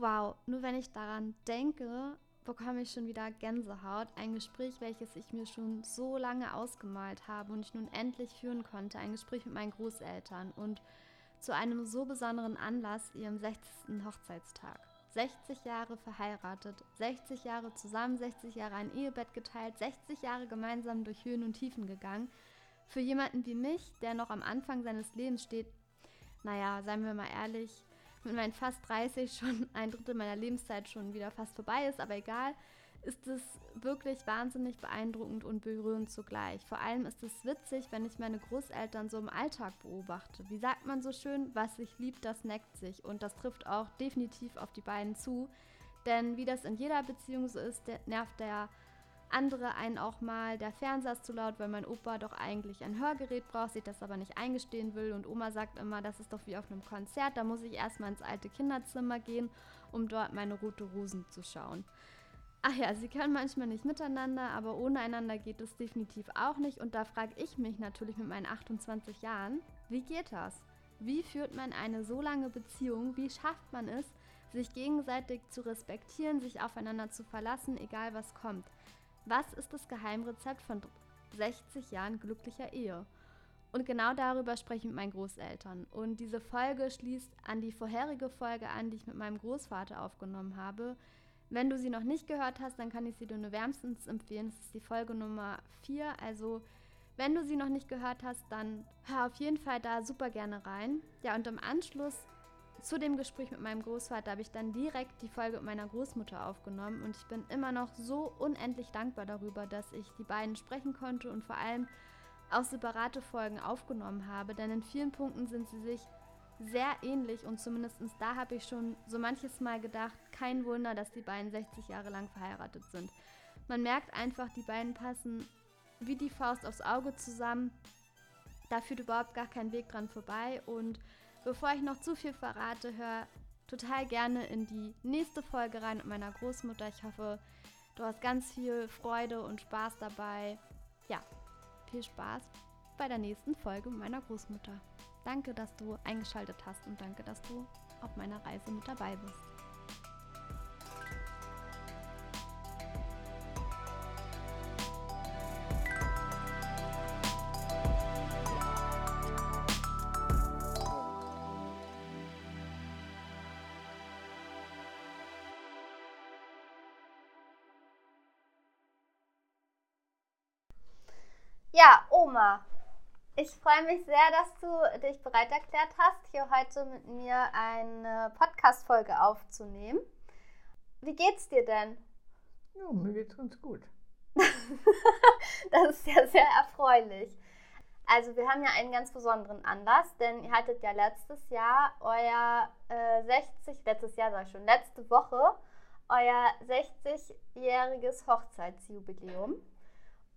Wow, nur wenn ich daran denke, bekomme ich schon wieder Gänsehaut. Ein Gespräch, welches ich mir schon so lange ausgemalt habe und ich nun endlich führen konnte. Ein Gespräch mit meinen Großeltern und zu einem so besonderen Anlass, ihrem 60. Hochzeitstag. 60 Jahre verheiratet, 60 Jahre zusammen, 60 Jahre ein Ehebett geteilt, 60 Jahre gemeinsam durch Höhen und Tiefen gegangen. Für jemanden wie mich, der noch am Anfang seines Lebens steht, naja, seien wir mal ehrlich, mit meinen fast 30 schon ein Drittel meiner Lebenszeit schon wieder fast vorbei ist, aber egal, ist es wirklich wahnsinnig beeindruckend und berührend zugleich. Vor allem ist es witzig, wenn ich meine Großeltern so im Alltag beobachte. Wie sagt man so schön, was sich liebt, das neckt sich. Und das trifft auch definitiv auf die beiden zu. Denn wie das in jeder Beziehung so ist, nervt der andere einen auch mal, der Fernseher ist zu laut, weil mein Opa doch eigentlich ein Hörgerät braucht, sich das aber nicht eingestehen will. Und Oma sagt immer, das ist doch wie auf einem Konzert, da muss ich erstmal ins alte Kinderzimmer gehen, um dort meine rote Rosen zu schauen. Ach ja, sie können manchmal nicht miteinander, aber ohne einander geht es definitiv auch nicht. Und da frage ich mich natürlich mit meinen 28 Jahren, wie geht das? Wie führt man eine so lange Beziehung? Wie schafft man es, sich gegenseitig zu respektieren, sich aufeinander zu verlassen, egal was kommt? Was ist das Geheimrezept von 60 Jahren glücklicher Ehe? Und genau darüber spreche ich mit meinen Großeltern. Und diese Folge schließt an die vorherige Folge an, die ich mit meinem Großvater aufgenommen habe, wenn du sie noch nicht gehört hast, dann kann ich sie dir nur wärmstens empfehlen. Das ist die Folge Nummer 4. Also, wenn du sie noch nicht gehört hast, dann hör auf jeden Fall da super gerne rein. Ja, und im Anschluss zu dem Gespräch mit meinem Großvater habe ich dann direkt die Folge mit meiner Großmutter aufgenommen und ich bin immer noch so unendlich dankbar darüber, dass ich die beiden sprechen konnte und vor allem auch separate Folgen aufgenommen habe, denn in vielen Punkten sind sie sich sehr ähnlich und zumindest da habe ich schon so manches Mal gedacht, kein Wunder, dass die beiden 60 Jahre lang verheiratet sind. Man merkt einfach, die beiden passen wie die Faust aufs Auge zusammen. Da führt überhaupt gar kein Weg dran vorbei. Und bevor ich noch zu viel verrate, hör total gerne in die nächste Folge rein mit meiner Großmutter. Ich hoffe, du hast ganz viel Freude und Spaß dabei. Ja, viel Spaß bei der nächsten Folge mit meiner Großmutter. Danke, dass du eingeschaltet hast und danke, dass du auf meiner Reise mit dabei bist. Oma, ich freue mich sehr, dass du dich bereit erklärt hast, hier heute mit mir eine Podcast-Folge aufzunehmen. Wie geht's dir denn? Ja, mir geht's ganz gut. das ist ja sehr erfreulich. Also wir haben ja einen ganz besonderen Anlass, denn ihr hattet ja letztes Jahr euer äh, 60, letztes Jahr sag ich schon, letzte Woche euer 60-jähriges Hochzeitsjubiläum.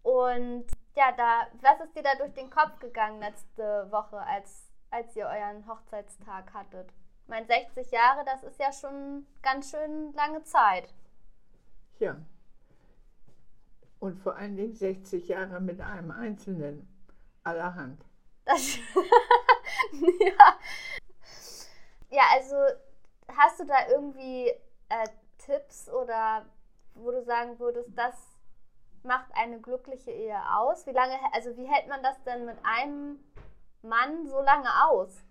Und ja, da, was ist dir da durch den Kopf gegangen letzte Woche, als, als ihr euren Hochzeitstag hattet? Ich meine, 60 Jahre, das ist ja schon ganz schön lange Zeit. Ja. Und vor allen Dingen 60 Jahre mit einem Einzelnen allerhand. Das, ja. ja, also hast du da irgendwie äh, Tipps oder wo du sagen würdest, das macht eine glückliche Ehe aus? Wie lange, also wie hält man das denn mit einem Mann so lange aus?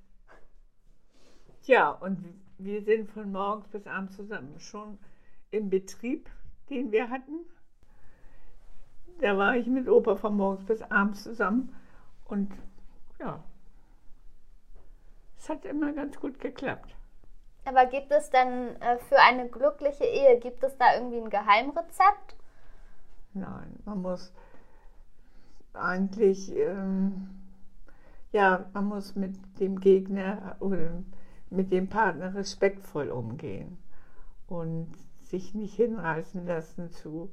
Ja, und wir sind von morgens bis abends zusammen. Schon im Betrieb, den wir hatten, da war ich mit Opa von morgens bis abends zusammen. Und ja, es hat immer ganz gut geklappt. Aber gibt es denn äh, für eine glückliche Ehe, gibt es da irgendwie ein Geheimrezept? Nein, man muss eigentlich, ähm, ja, man muss mit dem Gegner oder mit dem Partner respektvoll umgehen und sich nicht hinreißen lassen zu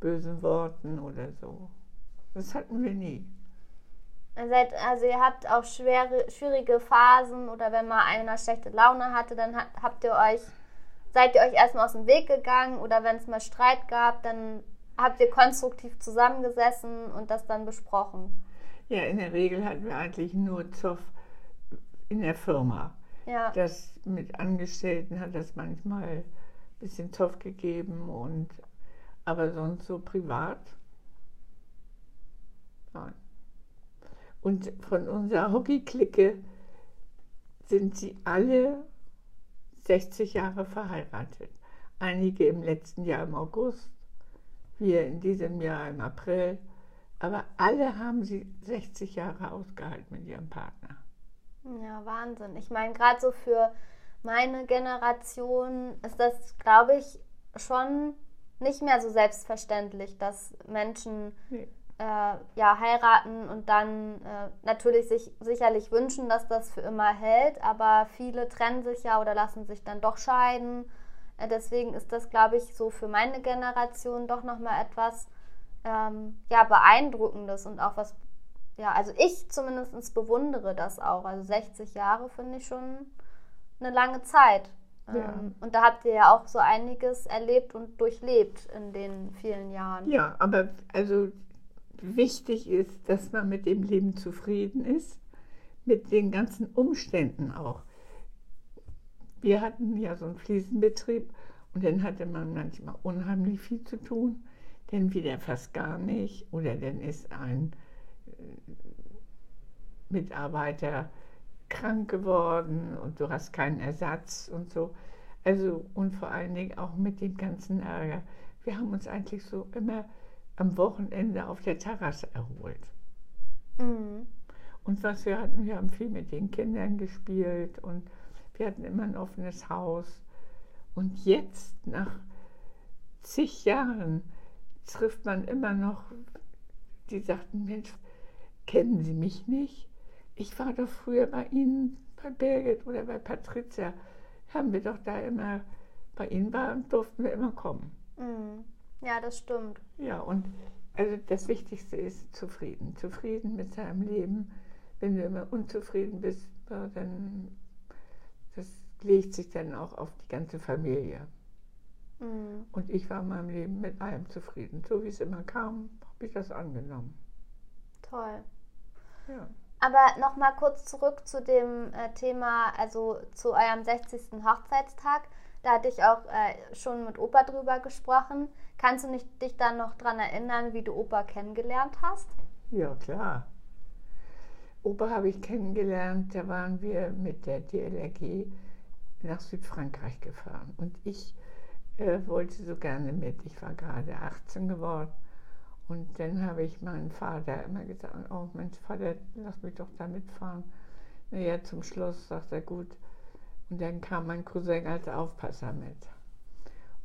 bösen Worten oder so. Das hatten wir nie. Also ihr habt auch schwere, schwierige Phasen oder wenn mal einer schlechte Laune hatte, dann habt ihr euch, seid ihr euch erstmal aus dem Weg gegangen oder wenn es mal Streit gab, dann habt ihr konstruktiv zusammengesessen und das dann besprochen? Ja, in der Regel hatten wir eigentlich nur Zoff in der Firma. Ja. Das mit Angestellten hat das manchmal ein bisschen Zoff gegeben und aber sonst so privat. Nein. Und von unserer Hockey-Clique sind sie alle 60 Jahre verheiratet. Einige im letzten Jahr im August, wir in diesem Jahr im April. Aber alle haben sie 60 Jahre ausgehalten mit ihrem Partner. Ja, Wahnsinn. Ich meine, gerade so für meine Generation ist das, glaube ich, schon nicht mehr so selbstverständlich, dass Menschen Nee. äh, ja, heiraten und dann äh, natürlich sich sicherlich wünschen, dass das für immer hält, aber viele trennen sich ja oder lassen sich dann doch scheiden. Äh, deswegen ist das, glaube ich, so für meine Generation doch nochmal etwas ähm, ja, Beeindruckendes und auch was, ja, also ich zumindest bewundere das auch. Also 60 Jahre finde ich schon eine lange Zeit. Ja. Ähm, und da habt ihr ja auch so einiges erlebt und durchlebt in den vielen Jahren. Ja, aber also wichtig ist, dass man mit dem Leben zufrieden ist, mit den ganzen Umständen auch. Wir hatten ja so einen Fliesenbetrieb und dann hatte man manchmal unheimlich viel zu tun, dann wieder fast gar nicht oder dann ist ein äh, Mitarbeiter krank geworden und du hast keinen Ersatz und so. Also und vor allen Dingen auch mit dem ganzen Ärger. Wir haben uns eigentlich so immer am Wochenende auf der Terrasse erholt. Mhm. Und was wir hatten, wir haben viel mit den Kindern gespielt und wir hatten immer ein offenes Haus. Und jetzt, nach zig Jahren, trifft man immer noch, die sagten, Mensch, kennen Sie mich nicht? Ich war doch früher bei Ihnen, bei Birgit oder bei Patricia. Haben wir doch da immer, bei Ihnen waren, durften wir immer kommen. Mhm. Ja, das stimmt. Ja, und also das Wichtigste ist zufrieden. Zufrieden mit seinem Leben. Wenn du immer unzufrieden bist, dann legt sich dann auch auf die ganze Familie. Mhm. Und ich war in meinem Leben mit allem zufrieden. So wie es immer kam, habe ich das angenommen. Toll. Ja. Aber nochmal kurz zurück zu dem äh, Thema, also zu eurem 60. Hochzeitstag. Da hatte ich auch äh, schon mit Opa drüber gesprochen. Kannst du nicht, dich dann noch daran erinnern, wie du Opa kennengelernt hast? Ja, klar. Opa habe ich kennengelernt, da waren wir mit der DLRG nach Südfrankreich gefahren. Und ich äh, wollte so gerne mit. Ich war gerade 18 geworden. Und dann habe ich meinen Vater immer gesagt, oh Mensch, Vater, lass mich doch da mitfahren. Naja, zum Schluss sagt er, gut. Und dann kam mein Cousin als Aufpasser mit.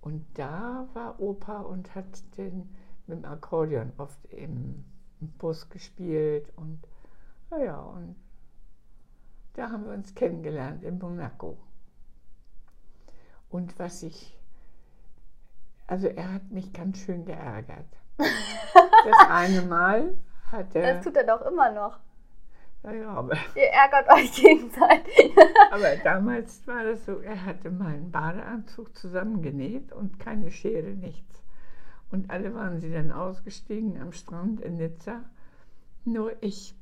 Und da war Opa und hat den mit dem Akkordeon oft im, im Bus gespielt und naja, und da haben wir uns kennengelernt in Monaco. Und was ich, also er hat mich ganz schön geärgert. Das eine Mal hat er, Das tut er doch immer noch. naja, aber, Ihr ärgert euch gegenseitig. aber damals war das so, er hatte meinen Badeanzug zusammengenäht und keine Schere, nichts. Und alle waren sie dann ausgestiegen am Strand in Nizza. Nur ich,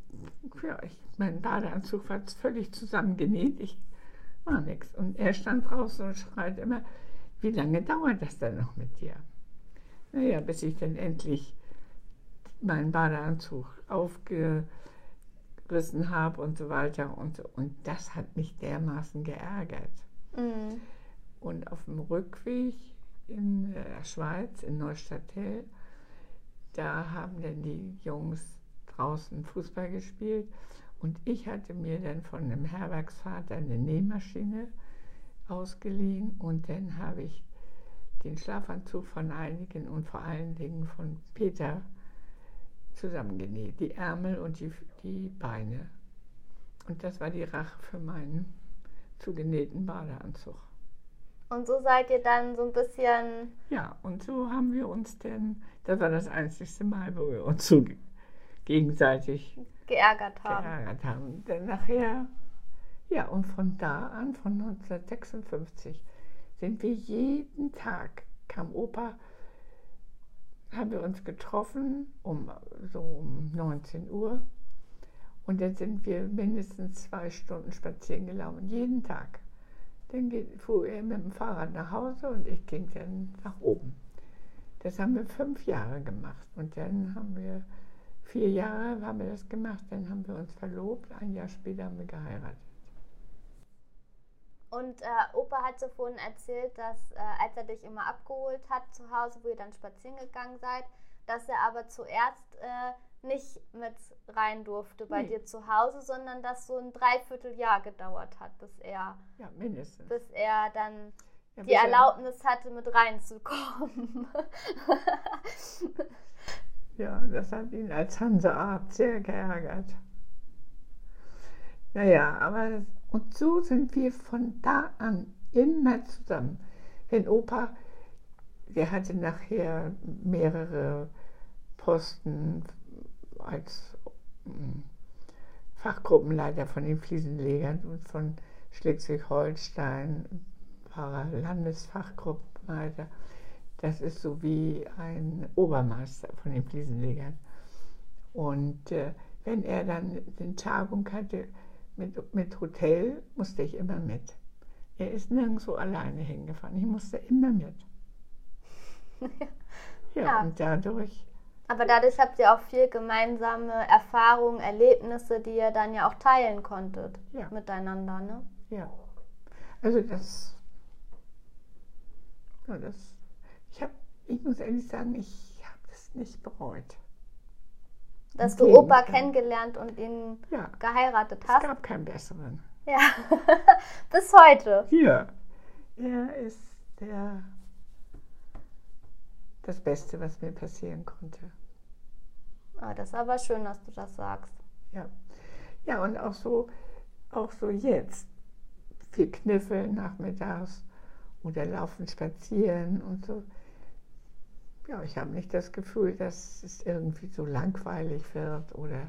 ja, ich, mein Badeanzug war völlig zusammengenäht. Ich war nichts. Und er stand draußen und schreit immer, wie lange dauert das denn noch mit dir? Naja, bis ich dann endlich meinen Badeanzug aufgerissen habe und so weiter. Und, so. und das hat mich dermaßen geärgert. Mhm. Und auf dem Rückweg in der Schweiz, in Neuchâtel, da haben dann die Jungs draußen Fußball gespielt. Und ich hatte mir dann von einem Herbergsvater eine Nähmaschine ausgeliehen. Und dann habe ich den Schlafanzug von einigen und vor allen Dingen von Peter zusammengenäht. Die Ärmel und die, die Beine. Und das war die Rache für meinen zugenähten Badeanzug. Und so seid ihr dann so ein bisschen. Ja, und so haben wir uns denn, das war das einzigste Mal, wo wir uns so ge- gegenseitig geärgert haben. geärgert haben. Denn nachher, ja, und von da an, von 1956, sind wir jeden Tag, kam Opa, haben wir uns getroffen, um so um 19 Uhr. Und dann sind wir mindestens zwei Stunden spazieren gelaufen, jeden Tag. Dann fuhr er mit dem Fahrrad nach Hause und ich ging dann nach oben. Das haben wir fünf Jahre gemacht. Und dann haben wir, vier Jahre haben wir das gemacht, dann haben wir uns verlobt, ein Jahr später haben wir geheiratet. Und äh, Opa hatte vorhin erzählt, dass äh, als er dich immer abgeholt hat zu Hause, wo ihr dann spazieren gegangen seid, dass er aber zuerst äh, nicht mit rein durfte bei nee. dir zu Hause, sondern dass so ein Dreivierteljahr gedauert hat, bis er, ja, mindestens. bis er dann ja, die Erlaubnis hatte, mit reinzukommen. ja, das hat ihn als Hansearzt sehr geärgert. Naja, aber und so sind wir von da an immer zusammen. Denn Opa, der hatte nachher mehrere Posten als hm, Fachgruppenleiter von den Fliesenlegern und von Schleswig-Holstein war er Landesfachgruppenleiter. Das ist so wie ein Obermeister von den Fliesenlegern. Und äh, wenn er dann eine Tagung hatte, mit, mit Hotel musste ich immer mit. Er ist nirgendwo alleine hingefahren. Ich musste immer mit. ja, ja, und dadurch. Aber dadurch habt ihr auch viel gemeinsame Erfahrungen, Erlebnisse, die ihr dann ja auch teilen konntet ja. miteinander, ne? Ja. Also das. Das ich muss ehrlich sagen, ich habe das nicht bereut. Dass du Opa kennengelernt und ihn ja, geheiratet hast. Es gab keinen besseren. Ja, bis heute. Hier. Er ist der, das Beste, was mir passieren konnte. Ah, das ist aber schön, dass du das sagst. Ja. Ja, und auch so, auch so jetzt. Wir kniffeln nachmittags oder laufen spazieren und so ja, ich habe nicht das Gefühl, dass es irgendwie so langweilig wird oder.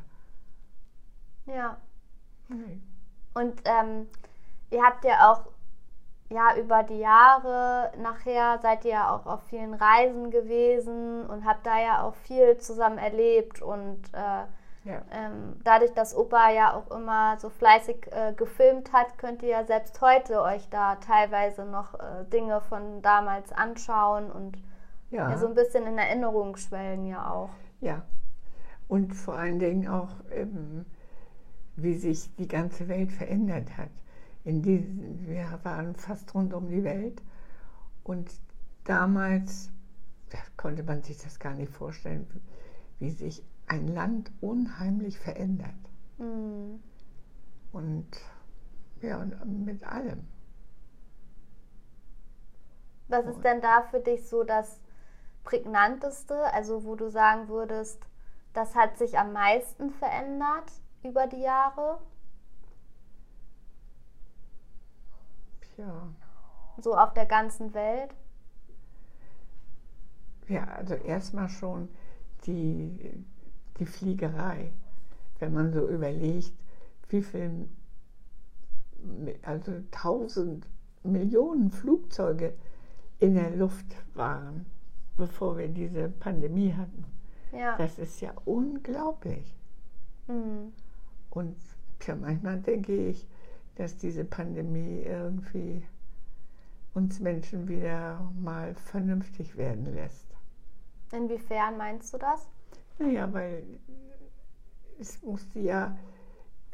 Ja. Nee. Und ähm, ihr habt ja auch ja über die Jahre nachher seid ihr ja auch auf vielen Reisen gewesen und habt da ja auch viel zusammen erlebt und äh, ja. ähm, dadurch, dass Opa ja auch immer so fleißig äh, gefilmt hat, könnt ihr ja selbst heute euch da teilweise noch äh, Dinge von damals anschauen und ja. ja. so ein bisschen in Erinnerung schwellen ja auch. Ja. Und vor allen Dingen auch, ähm, wie sich die ganze Welt verändert hat. In diesen, wir waren fast rund um die Welt und damals da konnte man sich das gar nicht vorstellen, wie sich ein Land unheimlich verändert. Mhm. Und ja, und mit allem. Was ist denn da für dich so das prägnanteste, also wo du sagen würdest, das hat sich am meisten verändert über die Jahre? Ja. So auf der ganzen Welt? Ja, also erstmal schon die, die Fliegerei. Wenn man so überlegt, wie viel, also tausend Millionen Flugzeuge in der Luft waren bevor wir diese Pandemie hatten. Ja. Das ist ja unglaublich. Mhm. Und tja, manchmal denke ich, dass diese Pandemie irgendwie uns Menschen wieder mal vernünftig werden lässt. Inwiefern meinst du das? Naja, weil es musste ja,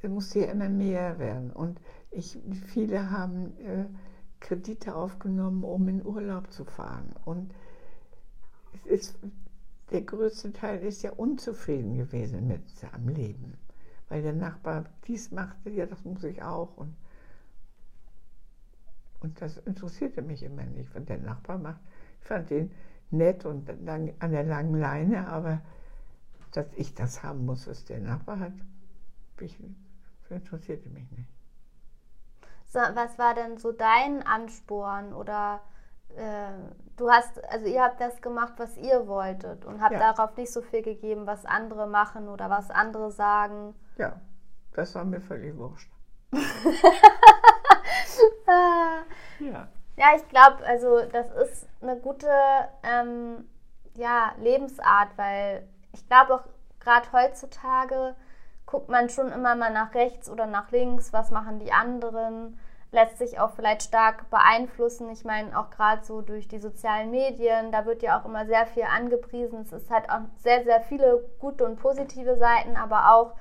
es musste ja immer mehr werden. Und ich, viele haben äh, Kredite aufgenommen, um in Urlaub zu fahren. Und ist, der größte Teil ist ja unzufrieden gewesen mit seinem Leben. Weil der Nachbar dies machte, ja, das muss ich auch. Und, und das interessierte mich immer nicht, was der Nachbar macht. Ich fand ihn nett und lang, an der langen Leine, aber dass ich das haben muss, was der Nachbar hat, ich, interessierte mich nicht. So, was war denn so dein Ansporn oder äh, du hast, also ihr habt das gemacht, was ihr wolltet und habt ja. darauf nicht so viel gegeben, was andere machen oder was andere sagen. Ja, das war mir völlig wurscht. ja. Ja, ich glaube, also das ist eine gute ähm, ja, Lebensart, weil ich glaube auch gerade heutzutage guckt man schon immer mal nach rechts oder nach links, was machen die anderen, lässt sich auch vielleicht stark beeinflussen. Ich meine, auch gerade so durch die sozialen Medien, da wird ja auch immer sehr viel angepriesen. Es halt auch sehr, sehr viele gute und positive Seiten, aber auch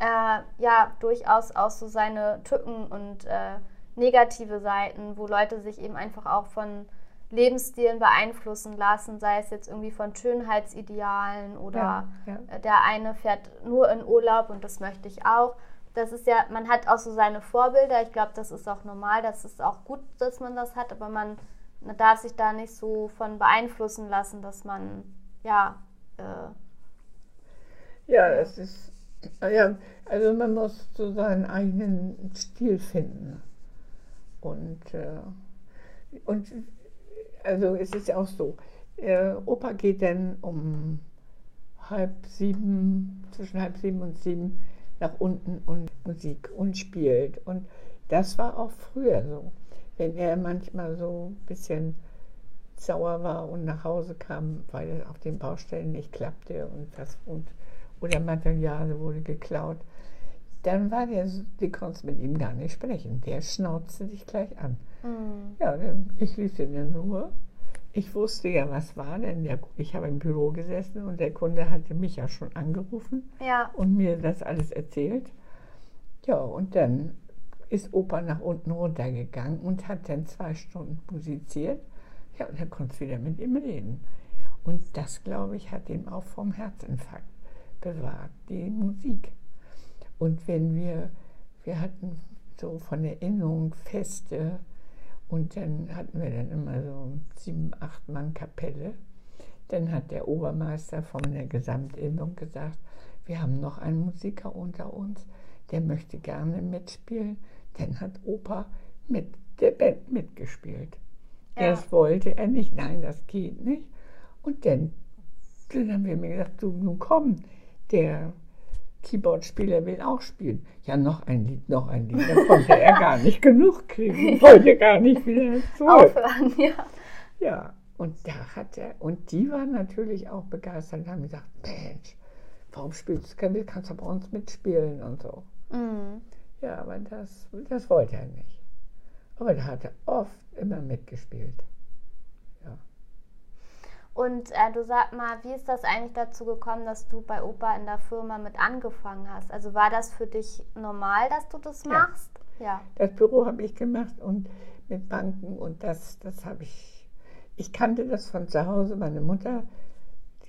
äh, ja durchaus auch so seine Tücken und äh, negative Seiten, wo Leute sich eben einfach auch von Lebensstilen beeinflussen lassen, sei es jetzt irgendwie von Schönheitsidealen oder ja, ja. der eine fährt nur in Urlaub und das möchte ich auch. Das ist ja, man hat auch so seine Vorbilder. Ich glaube, das ist auch normal, das ist auch gut, dass man das hat, aber man, man darf sich da nicht so von beeinflussen lassen, dass man ja. Äh, ja, es ist, ja, also man muss so seinen eigenen Stil finden. Und, äh, und also es ist ja auch so, äh, Opa geht dann um halb sieben, zwischen halb sieben und sieben nach unten und Musik und spielt. Und das war auch früher so. Wenn er manchmal so ein bisschen sauer war und nach Hause kam, weil es auf den Baustellen nicht klappte und das und oder Material wurde geklaut, dann war der, du konntest mit ihm gar nicht sprechen. Der schnauzte dich gleich an. Mhm. Ja, ich ließ ihn in Ruhe. Ich wusste ja, was war, denn der, ich habe im Büro gesessen und der Kunde hatte mich ja schon angerufen ja. und mir das alles erzählt. Ja, und dann ist Opa nach unten runtergegangen und hat dann zwei Stunden musiziert. Ja, und dann konntest du wieder mit ihm reden. Und das, glaube ich, hat ihm auch vom Herzinfarkt bewahrt, die Musik. Und wenn wir, wir hatten so von Erinnerung Feste und dann hatten wir dann immer so sieben, acht Mann Kapelle. Dann hat der Obermeister von der Gesamtinnung gesagt, wir haben noch einen Musiker unter uns, der möchte gerne mitspielen. Dann hat Opa mit der Band mitgespielt. Ja. Erst wollte er nicht, nein, das geht nicht. Und dann, dann haben wir mir gesagt, du, nun komm, der Keyboardspieler will auch spielen. Ja, noch ein Lied, noch ein Lied. Da konnte er gar nicht genug kriegen, wollte gar nicht wieder zurück. Aufhören, ja. Ja, und da hat er, und die waren natürlich auch begeistert und haben gesagt, Mensch, warum spielst du, kannst du bei uns mitspielen und so. Mhm. Ja, aber das, das wollte er nicht. Aber da hat er oft immer mitgespielt. Und äh, du sag mal, wie ist das eigentlich dazu gekommen, dass du bei Opa in der Firma mit angefangen hast? Also war das für dich normal, dass du das machst? Ja. ja. Das Büro habe ich gemacht und mit Banken und das, das habe ich. Ich kannte das von zu Hause. Meine Mutter,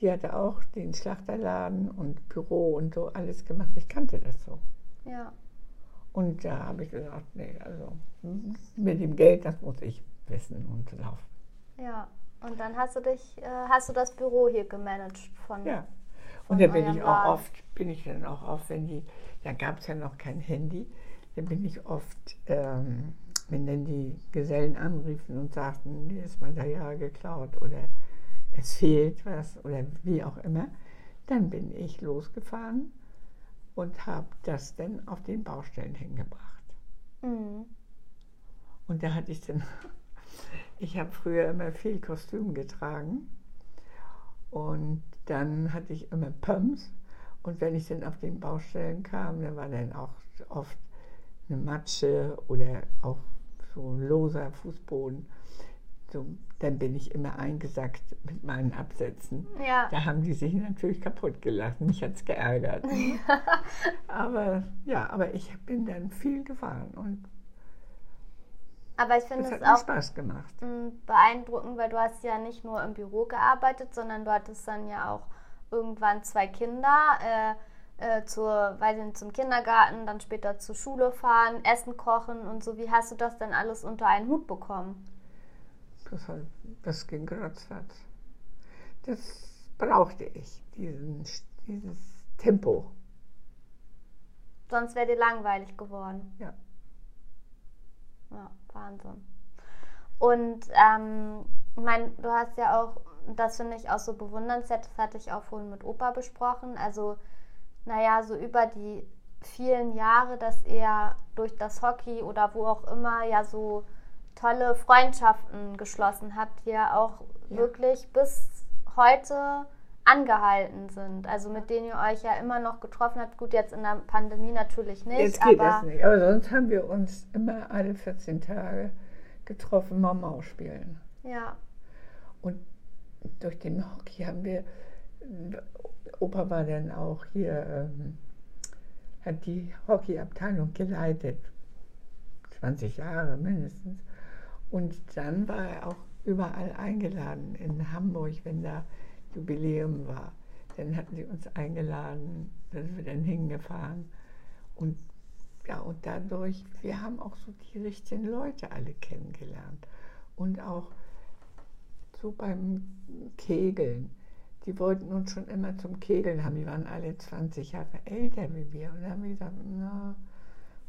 die hatte auch den Schlachterladen und Büro und so alles gemacht. Ich kannte das so. Ja. Und da habe ich gesagt, nee, also mit dem Geld, das muss ich wissen und laufen. Ja. Und dann hast du dich, äh, hast du das Büro hier gemanagt von. Ja. Und da bin ich auch Laden. oft, bin ich dann auch oft, wenn die, da gab es ja noch kein Handy, dann bin ich oft, ähm, wenn dann die Gesellen anriefen und sagten, mir ist Material geklaut oder es fehlt was oder wie auch immer, dann bin ich losgefahren und habe das dann auf den Baustellen hingebracht. Mhm. Und da hatte ich dann ich habe früher immer viel Kostüm getragen und dann hatte ich immer Pumps und wenn ich dann auf den Baustellen kam, dann war dann auch oft eine Matsche oder auch so ein loser Fußboden. So, dann bin ich immer eingesackt mit meinen Absätzen. Ja. Da haben die sich natürlich kaputt gelassen. Mich hat es geärgert. aber ja, aber ich bin dann viel gefahren und aber ich finde es auch Spaß gemacht. beeindruckend, weil du hast ja nicht nur im Büro gearbeitet, sondern du hattest dann ja auch irgendwann zwei Kinder. Äh, äh, zur, weiß nicht, zum Kindergarten, dann später zur Schule fahren, Essen kochen und so. Wie hast du das denn alles unter einen Hut bekommen? Das, halt, das ging ratzfatz. Das brauchte ich, diesen, dieses Tempo. Sonst wäre dir langweilig geworden. Ja. Ja. Wahnsinn. Und ähm, ich meine, du hast ja auch, das finde ich auch so bewundernswert, das hatte ich auch vorhin mit Opa besprochen. Also, naja, so über die vielen Jahre, dass er durch das Hockey oder wo auch immer ja so tolle Freundschaften geschlossen hat, die er auch ja. wirklich bis heute angehalten sind, also mit denen ihr euch ja immer noch getroffen habt. Gut, jetzt in der Pandemie natürlich nicht. Jetzt geht aber das nicht, aber sonst haben wir uns immer alle 14 Tage getroffen, mal Maus spielen. Ja. Und durch den Hockey haben wir, Opa war dann auch hier, ähm, hat die Hockeyabteilung geleitet, 20 Jahre mindestens. Und dann war er auch überall eingeladen in Hamburg, wenn da Jubiläum war. Dann hatten sie uns eingeladen, da sind wir dann hingefahren. Und ja, und dadurch, wir haben auch so die richtigen Leute alle kennengelernt. Und auch so beim Kegeln. Die wollten uns schon immer zum Kegeln haben. Die waren alle 20 Jahre älter wie wir. Und dann haben wir gesagt, na.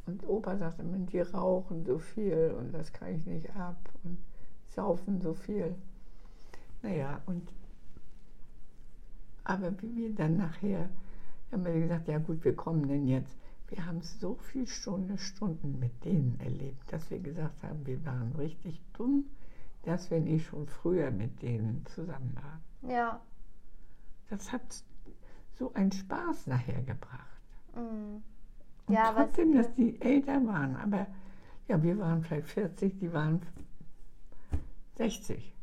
Und Opa sagte immer, die rauchen so viel und das kann ich nicht ab und saufen so viel. Naja, und aber wie wir dann nachher, haben wir gesagt, ja gut, wir kommen denn jetzt. Wir haben so viele Stunden, Stunden mit denen erlebt, dass wir gesagt haben, wir waren richtig dumm, dass wir nicht schon früher mit denen zusammen waren. Ja. Das hat so einen Spaß nachher gebracht. Mhm. Und ja, trotzdem, dass die älter waren, aber ja, wir waren vielleicht 40, die waren 60.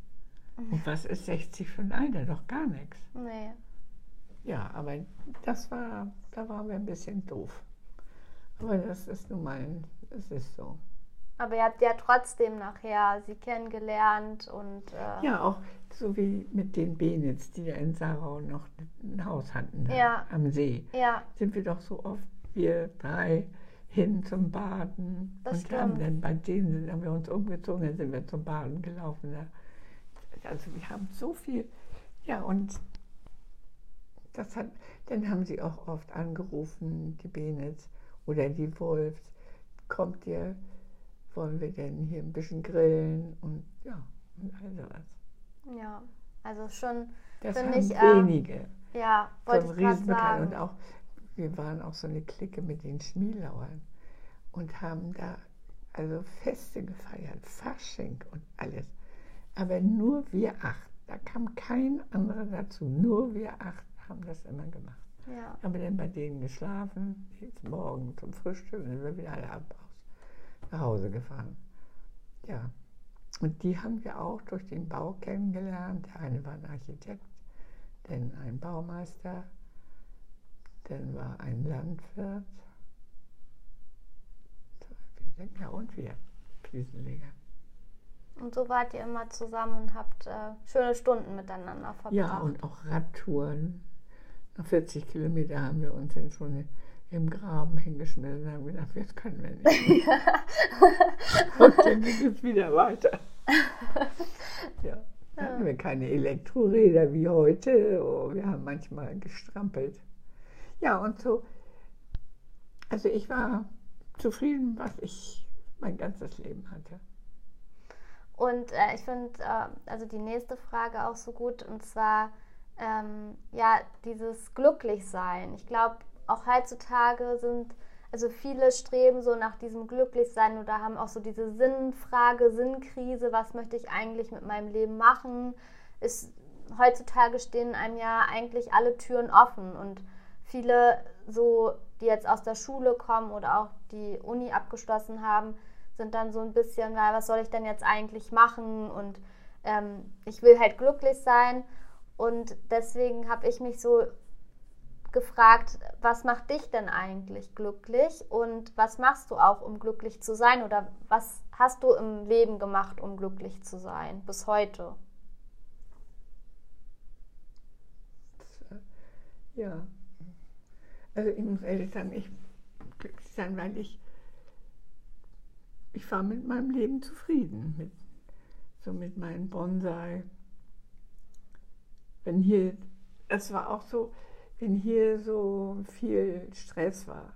Mhm. Und was ist 60 für ein Alter? Doch gar nichts. Nee. Ja, aber das war, da waren wir ein bisschen doof. Aber das ist nun mal, es ist so. Aber ihr habt ja trotzdem nachher sie kennengelernt und. Äh ja, auch so wie mit den Benitz, die ja in Sarau noch ein Haus hatten, ja. am See. Ja. Sind wir doch so oft, wir drei, hin zum Baden. Das und stimmt. haben dann bei denen haben wir uns umgezogen, dann sind wir zum Baden gelaufen. Also wir haben so viel, ja, und das hat, dann haben sie auch oft angerufen, die Benitz oder die Wolfs, kommt ihr, wollen wir denn hier ein bisschen grillen und ja, und all sowas. Ja, also schon, das finde ich. Wenige. Ja, wollte so ich gerade sagen. Und auch, wir waren auch so eine Clique mit den Schmielauern und haben da also Feste gefeiert, Fasching und alles. Aber nur wir acht. Da kam kein anderer dazu. Nur wir acht haben das immer gemacht. Ja. Haben wir dann bei denen geschlafen, jetzt morgen zum Frühstück und dann sind wir wieder alle ab nach Hause gefahren. Ja. Und die haben wir auch durch den Bau kennengelernt. Der eine war ein Architekt, dann ein Baumeister, dann war ein Landwirt. Ja, und wir, Fliesenleger. Und so wart ihr immer zusammen und habt äh, schöne Stunden miteinander verbracht. Ja, und auch Radtouren. Nach 40 Kilometer haben wir uns dann schon im Graben hingeschmissen und haben gedacht, jetzt können wir nicht. und dann ging es wieder weiter. ja. Da hatten wir keine Elektroräder wie heute. Oh, wir haben manchmal gestrampelt. Ja, und so. Also ich war zufrieden, was ich mein ganzes Leben hatte. Und äh, ich finde äh, also die nächste Frage auch so gut und zwar ähm, ja dieses Glücklichsein. Ich glaube auch heutzutage sind also viele streben so nach diesem Glücklichsein oder haben auch so diese Sinnfrage, Sinnkrise, was möchte ich eigentlich mit meinem Leben machen? Ist, heutzutage stehen einem ja eigentlich alle Türen offen und viele so, die jetzt aus der Schule kommen oder auch die Uni abgeschlossen haben, sind dann so ein bisschen, na, was soll ich denn jetzt eigentlich machen? Und ähm, ich will halt glücklich sein. Und deswegen habe ich mich so gefragt, was macht dich denn eigentlich glücklich und was machst du auch, um glücklich zu sein oder was hast du im Leben gemacht, um glücklich zu sein bis heute? Ja, also ich ehrlich sagen, ich glücklich sein, weil ich ich war mit meinem Leben zufrieden, mit, so mit meinem Bonsai. Wenn hier, es war auch so, wenn hier so viel Stress war,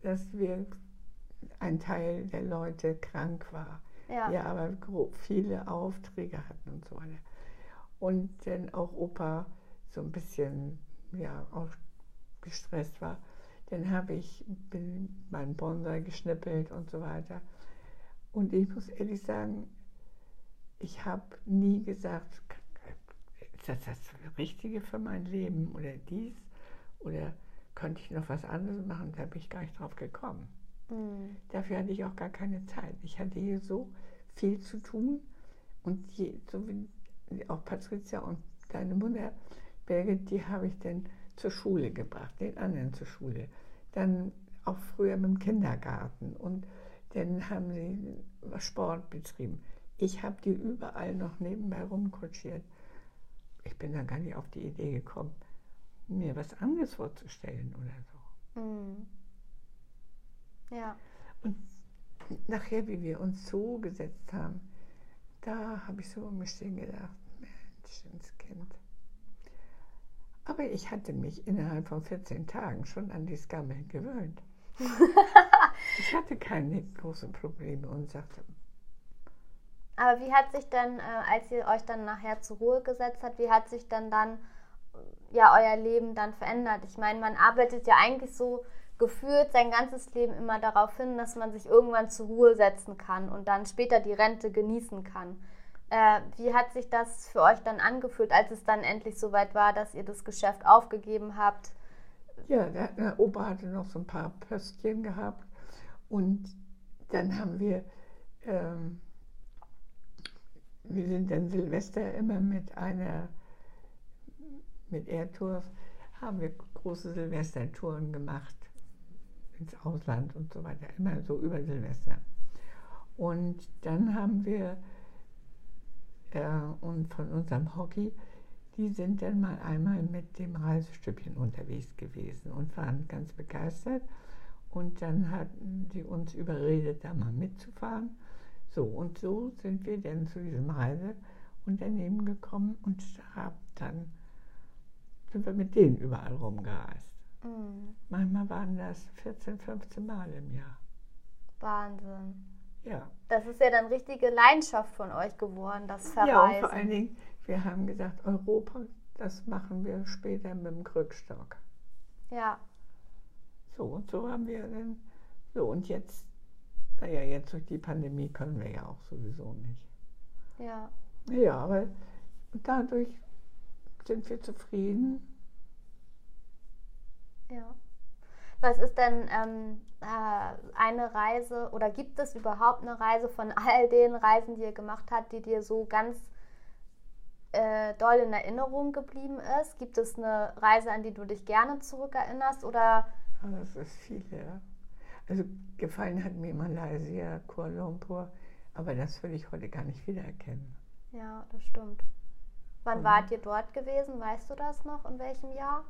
dass wir ein Teil der Leute krank war, ja, wir aber viele Aufträge hatten und so weiter. Und dann auch Opa so ein bisschen ja, auch gestresst war, dann habe ich meinen Bonsai geschnippelt und so weiter. Und ich muss ehrlich sagen, ich habe nie gesagt, ist das das Richtige für mein Leben oder dies? Oder könnte ich noch was anderes machen? Da bin ich gar nicht drauf gekommen. Mhm. Dafür hatte ich auch gar keine Zeit. Ich hatte hier so viel zu tun und je, so wie auch Patricia und deine Mutter, Birgit, die habe ich dann zur Schule gebracht, den anderen zur Schule. Dann auch früher mit dem Kindergarten und dann haben sie Sport betrieben. Ich habe die überall noch nebenbei rumkutschiert. Ich bin dann gar nicht auf die Idee gekommen, mir was anderes vorzustellen oder so. Mhm. Ja. Und nachher, wie wir uns so gesetzt haben, da habe ich so um mich stehen gedacht, Menschenskind. Aber ich hatte mich innerhalb von 14 Tagen schon an die Skammeln gewöhnt. ich hatte keine großen Probleme und sagte. Aber wie hat sich denn, äh, als ihr euch dann nachher zur Ruhe gesetzt habt, wie hat sich dann dann ja euer Leben dann verändert? Ich meine, man arbeitet ja eigentlich so gefühlt sein ganzes Leben immer darauf hin, dass man sich irgendwann zur Ruhe setzen kann und dann später die Rente genießen kann. Äh, wie hat sich das für euch dann angefühlt, als es dann endlich soweit war, dass ihr das Geschäft aufgegeben habt? Ja, der, der Opa hatte noch so ein paar Pöstchen gehabt und dann haben wir, ähm, wir sind dann Silvester immer mit einer, mit Airtours, haben wir große Silvestertouren gemacht ins Ausland und so weiter, immer so über Silvester. Und dann haben wir äh, und von unserem Hockey, die sind dann mal einmal mit dem Reisestübchen unterwegs gewesen und waren ganz begeistert. Und dann hatten sie uns überredet, da mal mitzufahren. So, und so sind wir dann zu diesem Reiseunternehmen gekommen und haben dann sind wir mit denen überall rumgereist. Mhm. Manchmal waren das 14, 15 Mal im Jahr. Wahnsinn. Ja. Das ist ja dann richtige Leidenschaft von euch geworden, das Verreisen. Ja, und vor allen Dingen, wir haben gesagt, Europa, das machen wir später mit dem Krückstock. Ja. So, und so haben wir dann, so, und jetzt, naja, jetzt durch die Pandemie können wir ja auch sowieso nicht. Ja. Ja, aber dadurch sind wir zufrieden ja. Was ist denn ähm, äh, eine Reise oder gibt es überhaupt eine Reise von all den Reisen, die ihr gemacht habt, die dir so ganz äh, doll in Erinnerung geblieben ist? Gibt es eine Reise, an die du dich gerne zurückerinnerst oder? Ah, das ist viel, ja. Also gefallen hat mir Malaysia, Kuala Lumpur, aber das würde ich heute gar nicht wiedererkennen. Ja, das stimmt. Wann Und wart ihr dort gewesen? Weißt du das noch? In welchem Jahr?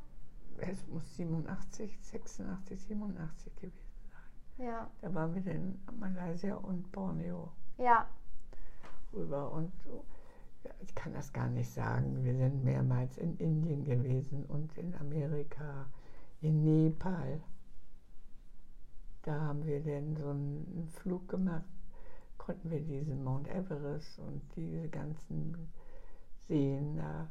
es muss 87, 86, 87 gewesen sein. Ja. Da waren wir in Malaysia und Borneo. Ja. Rüber und so. Ja, ich kann das gar nicht sagen. Wir sind mehrmals in Indien gewesen und in Amerika, in Nepal. Da haben wir dann so einen Flug gemacht, konnten wir diesen Mount Everest und diese ganzen Seen da,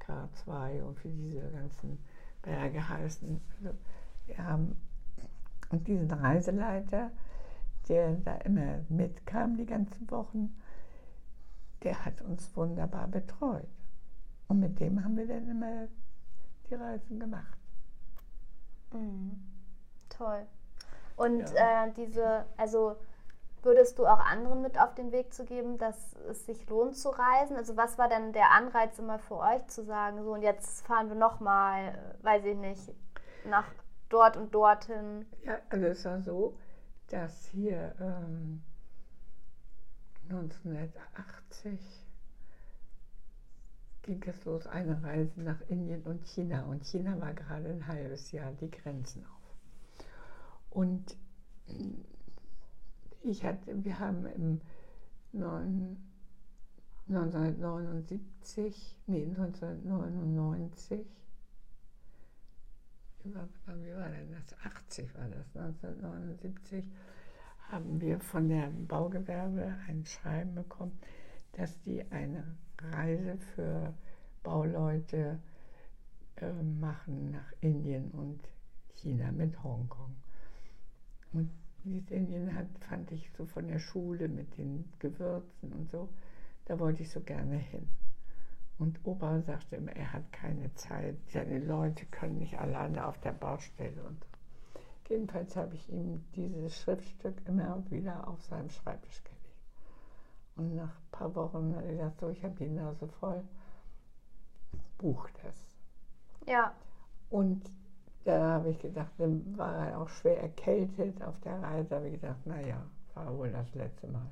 K2 und für diese ganzen Berge heißen. Also wir haben und diesen Reiseleiter, der da immer mitkam die ganzen Wochen, der hat uns wunderbar betreut. Und mit dem haben wir dann immer die Reisen gemacht. Mhm. Toll. Und ja. äh, diese, also Würdest du auch anderen mit auf den Weg zu geben, dass es sich lohnt zu reisen? Also was war denn der Anreiz immer für euch zu sagen, so und jetzt fahren wir nochmal, weiß ich nicht, nach dort und dorthin? Ja, also es war so, dass hier ähm, 1980 ging es los, eine Reise nach Indien und China. Und China war gerade ein halbes Jahr die Grenzen auf. Und ich hatte, wir haben im 1979, nee, 1999, wie war denn das? 80 war das, 1979, haben wir von der Baugewerbe ein Schreiben bekommen, dass die eine Reise für Bauleute äh, machen nach Indien und China mit Hongkong. Und Indien hat, fand ich so von der Schule mit den Gewürzen und so, da wollte ich so gerne hin. Und Opa sagte immer, er hat keine Zeit, seine Leute können nicht alleine auf der Baustelle und. Jedenfalls habe ich ihm dieses Schriftstück immer wieder auf seinem Schreibtisch gelegt. Und nach ein paar Wochen hat er gesagt, so, ich habe die Nase voll, buch das. Ja. Und da habe ich gedacht, dann war er auch schwer erkältet auf der Reise, habe ich gedacht, naja, war wohl das letzte Mal.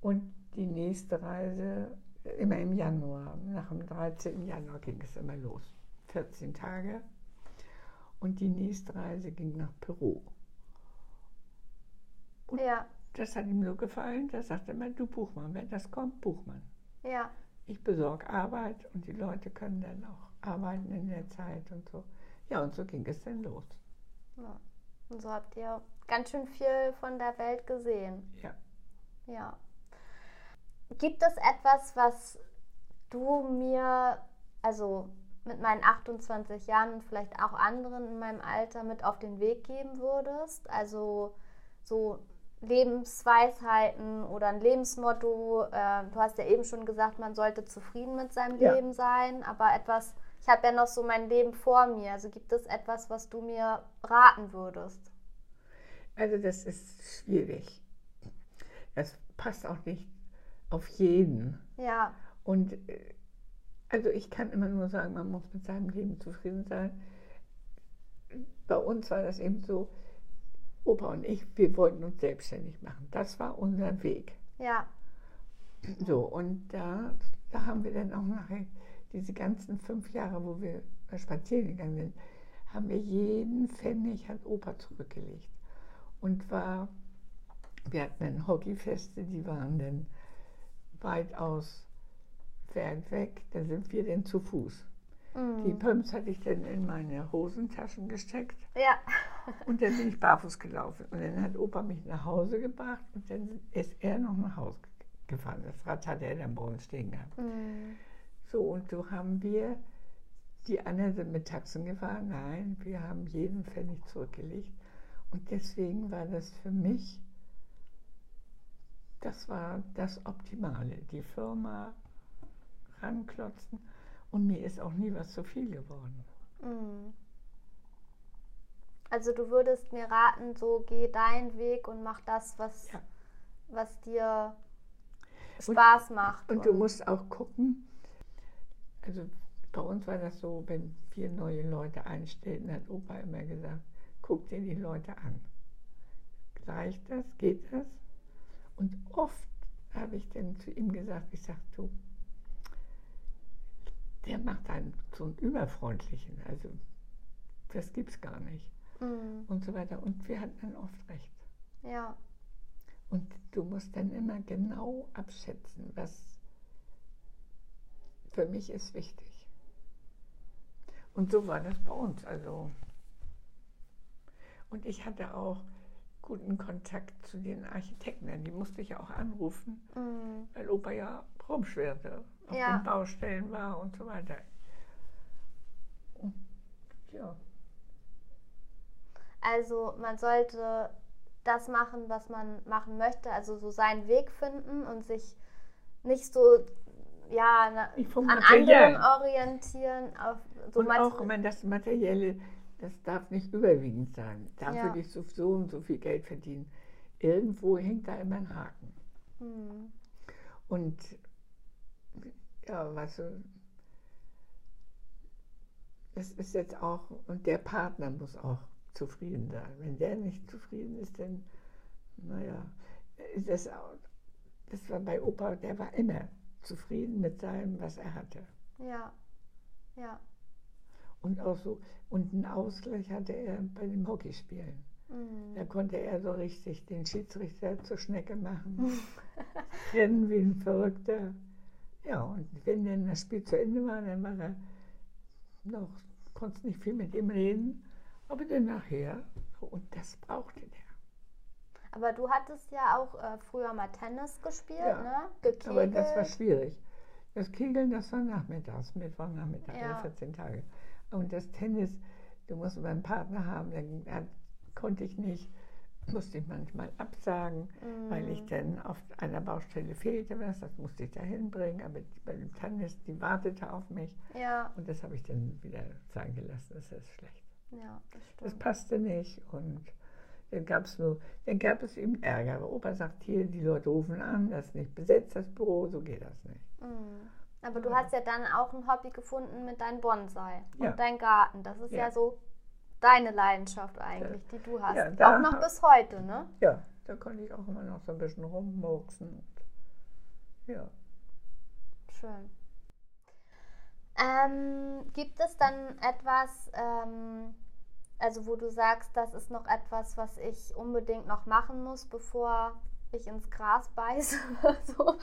Und die nächste Reise, immer im Januar, nach dem 13. Januar ging es immer los. 14 Tage. Und die nächste Reise ging nach Peru. Und Ja. das hat ihm so gefallen, da sagte er immer, du Buchmann, wenn das kommt, Buchmann. Ja. Ich besorge Arbeit und die Leute können dann auch arbeiten in der Zeit und so. Ja, und so ging es dann los. ja. Und so habt ihr ganz schön viel von der Welt gesehen. Ja. Ja. Gibt es etwas, was du mir, also mit meinen 28 Jahren und vielleicht auch anderen in meinem Alter mit auf den Weg geben würdest? Also so Lebensweisheiten oder ein Lebensmotto. Äh, du hast ja eben schon gesagt, man sollte zufrieden mit seinem Ja. Leben sein, aber etwas, ich habe ja noch so mein Leben vor mir. Also gibt es etwas, was du mir raten würdest? Also das ist schwierig. Das passt auch nicht auf jeden. Ja, Und äh, also ich kann immer nur sagen, man muss mit seinem Leben zufrieden sein. Bei uns war das eben so, Opa und ich, wir wollten uns selbstständig machen. Das war unser Weg. ja, So, und da, da haben wir dann auch nachher diese ganzen fünf Jahre, wo wir spazieren gegangen sind, haben wir jeden Pfennig hat Opa zurückgelegt. Und war, wir hatten dann Hockeyfeste, die waren dann weitaus weit weg, da sind wir dann zu Fuß. Die mm. Pumps hatte ich dann in meine Hosentaschen gesteckt ja, und dann bin ich barfuß gelaufen. Und dann hat Opa mich nach Hause gebracht und dann ist er noch nach Hause gefahren. Das Rad hat er dann bei uns stehen gehabt. mm. So, und so haben wir, die anderen sind mit Taxen gefahren, nein, wir haben jeden Pfennig zurückgelegt. Und deswegen war das für mich, das war das Optimale. Die Firma ranklotzen und mir ist auch nie was zu viel geworden. Mm. Also du würdest mir raten, so geh deinen Weg und mach das, was, Ja. was dir Spaß macht. Und du musst auch gucken, also bei uns war das so, wenn wir neue Leute einstellten, hat Opa immer gesagt, guck dir die Leute an. Reicht das? Geht das? Und oft habe ich dann zu ihm gesagt, ich sag, du, der macht einen so einen überfreundlichen, also das gibt's gar nicht. Mm. Und so weiter. Und wir hatten dann oft recht. Ja, Und du musst dann immer genau abschätzen, was für mich ist wichtig. Und so war das bei uns. Also und ich hatte auch guten Kontakt zu den Architekten. Die musste ich auch anrufen, mm. weil Opa ja rumschwirrte, auf Ja. den Baustellen war und so weiter. Und, ja, also man sollte das machen, was man machen möchte, also so seinen Weg finden und sich nicht so ja na, an anderen orientieren. Auf, so und auch immer das Materielle, das darf nicht überwiegend sein. Da Ja. würde ich so, so und so viel Geld verdienen. Irgendwo hängt da immer ein Haken. Mm. Und ja, weißt du, das ist jetzt auch, und der Partner muss auch zufrieden sein. Wenn der nicht zufrieden ist, dann, naja, ist das, auch, das war bei Opa, der war immer zufrieden mit seinem, was er hatte. Ja, ja. Und auch so, und einen Ausgleich hatte er bei dem Hockeyspielen. Mm. Da konnte er so richtig den Schiedsrichter zur Schnecke machen. Rennen wie ein Verrückter. Ja, und wenn dann das Spiel zu Ende war, dann war er noch, konntest nicht viel mit ihm reden, aber dann nachher, und das brauchte der. Aber du hattest ja auch äh, früher mal Tennis gespielt, Ja, ne? Aber das war Gekegelt. schwierig. Das Kegeln, das war nachmittags, Mittwochnachmittag, Ja. alle 14 Tage. Und das Tennis, du musst einen Partner haben, dann hat, konnte ich nicht musste ich manchmal absagen, Mhm. weil ich dann auf einer Baustelle fehlte was, das musste ich da hinbringen, aber bei dem Tannis, die wartete auf mich Ja, und das habe ich dann wieder sein gelassen, das ist schlecht. ja, das Das stimmt. passte nicht und dann gab es nur, dann gab es eben Ärger. Aber Opa sagt hier, die Leute rufen an, das ist nicht besetzt, das Büro, so geht das nicht. Mhm. Aber du hast ja dann auch ein Hobby gefunden mit deinem Bonsai Ja. und deinem Garten. Das ist ja, Ja. so deine Leidenschaft eigentlich, die du hast. Ja, auch noch bis heute, ne? Ja, da konnte ich auch immer noch so ein bisschen rummurksen. Und, ja. Schön. Ähm, gibt es dann etwas, ähm, also wo du sagst, das ist noch etwas, was ich unbedingt noch machen muss, bevor ich ins Gras beiße? so?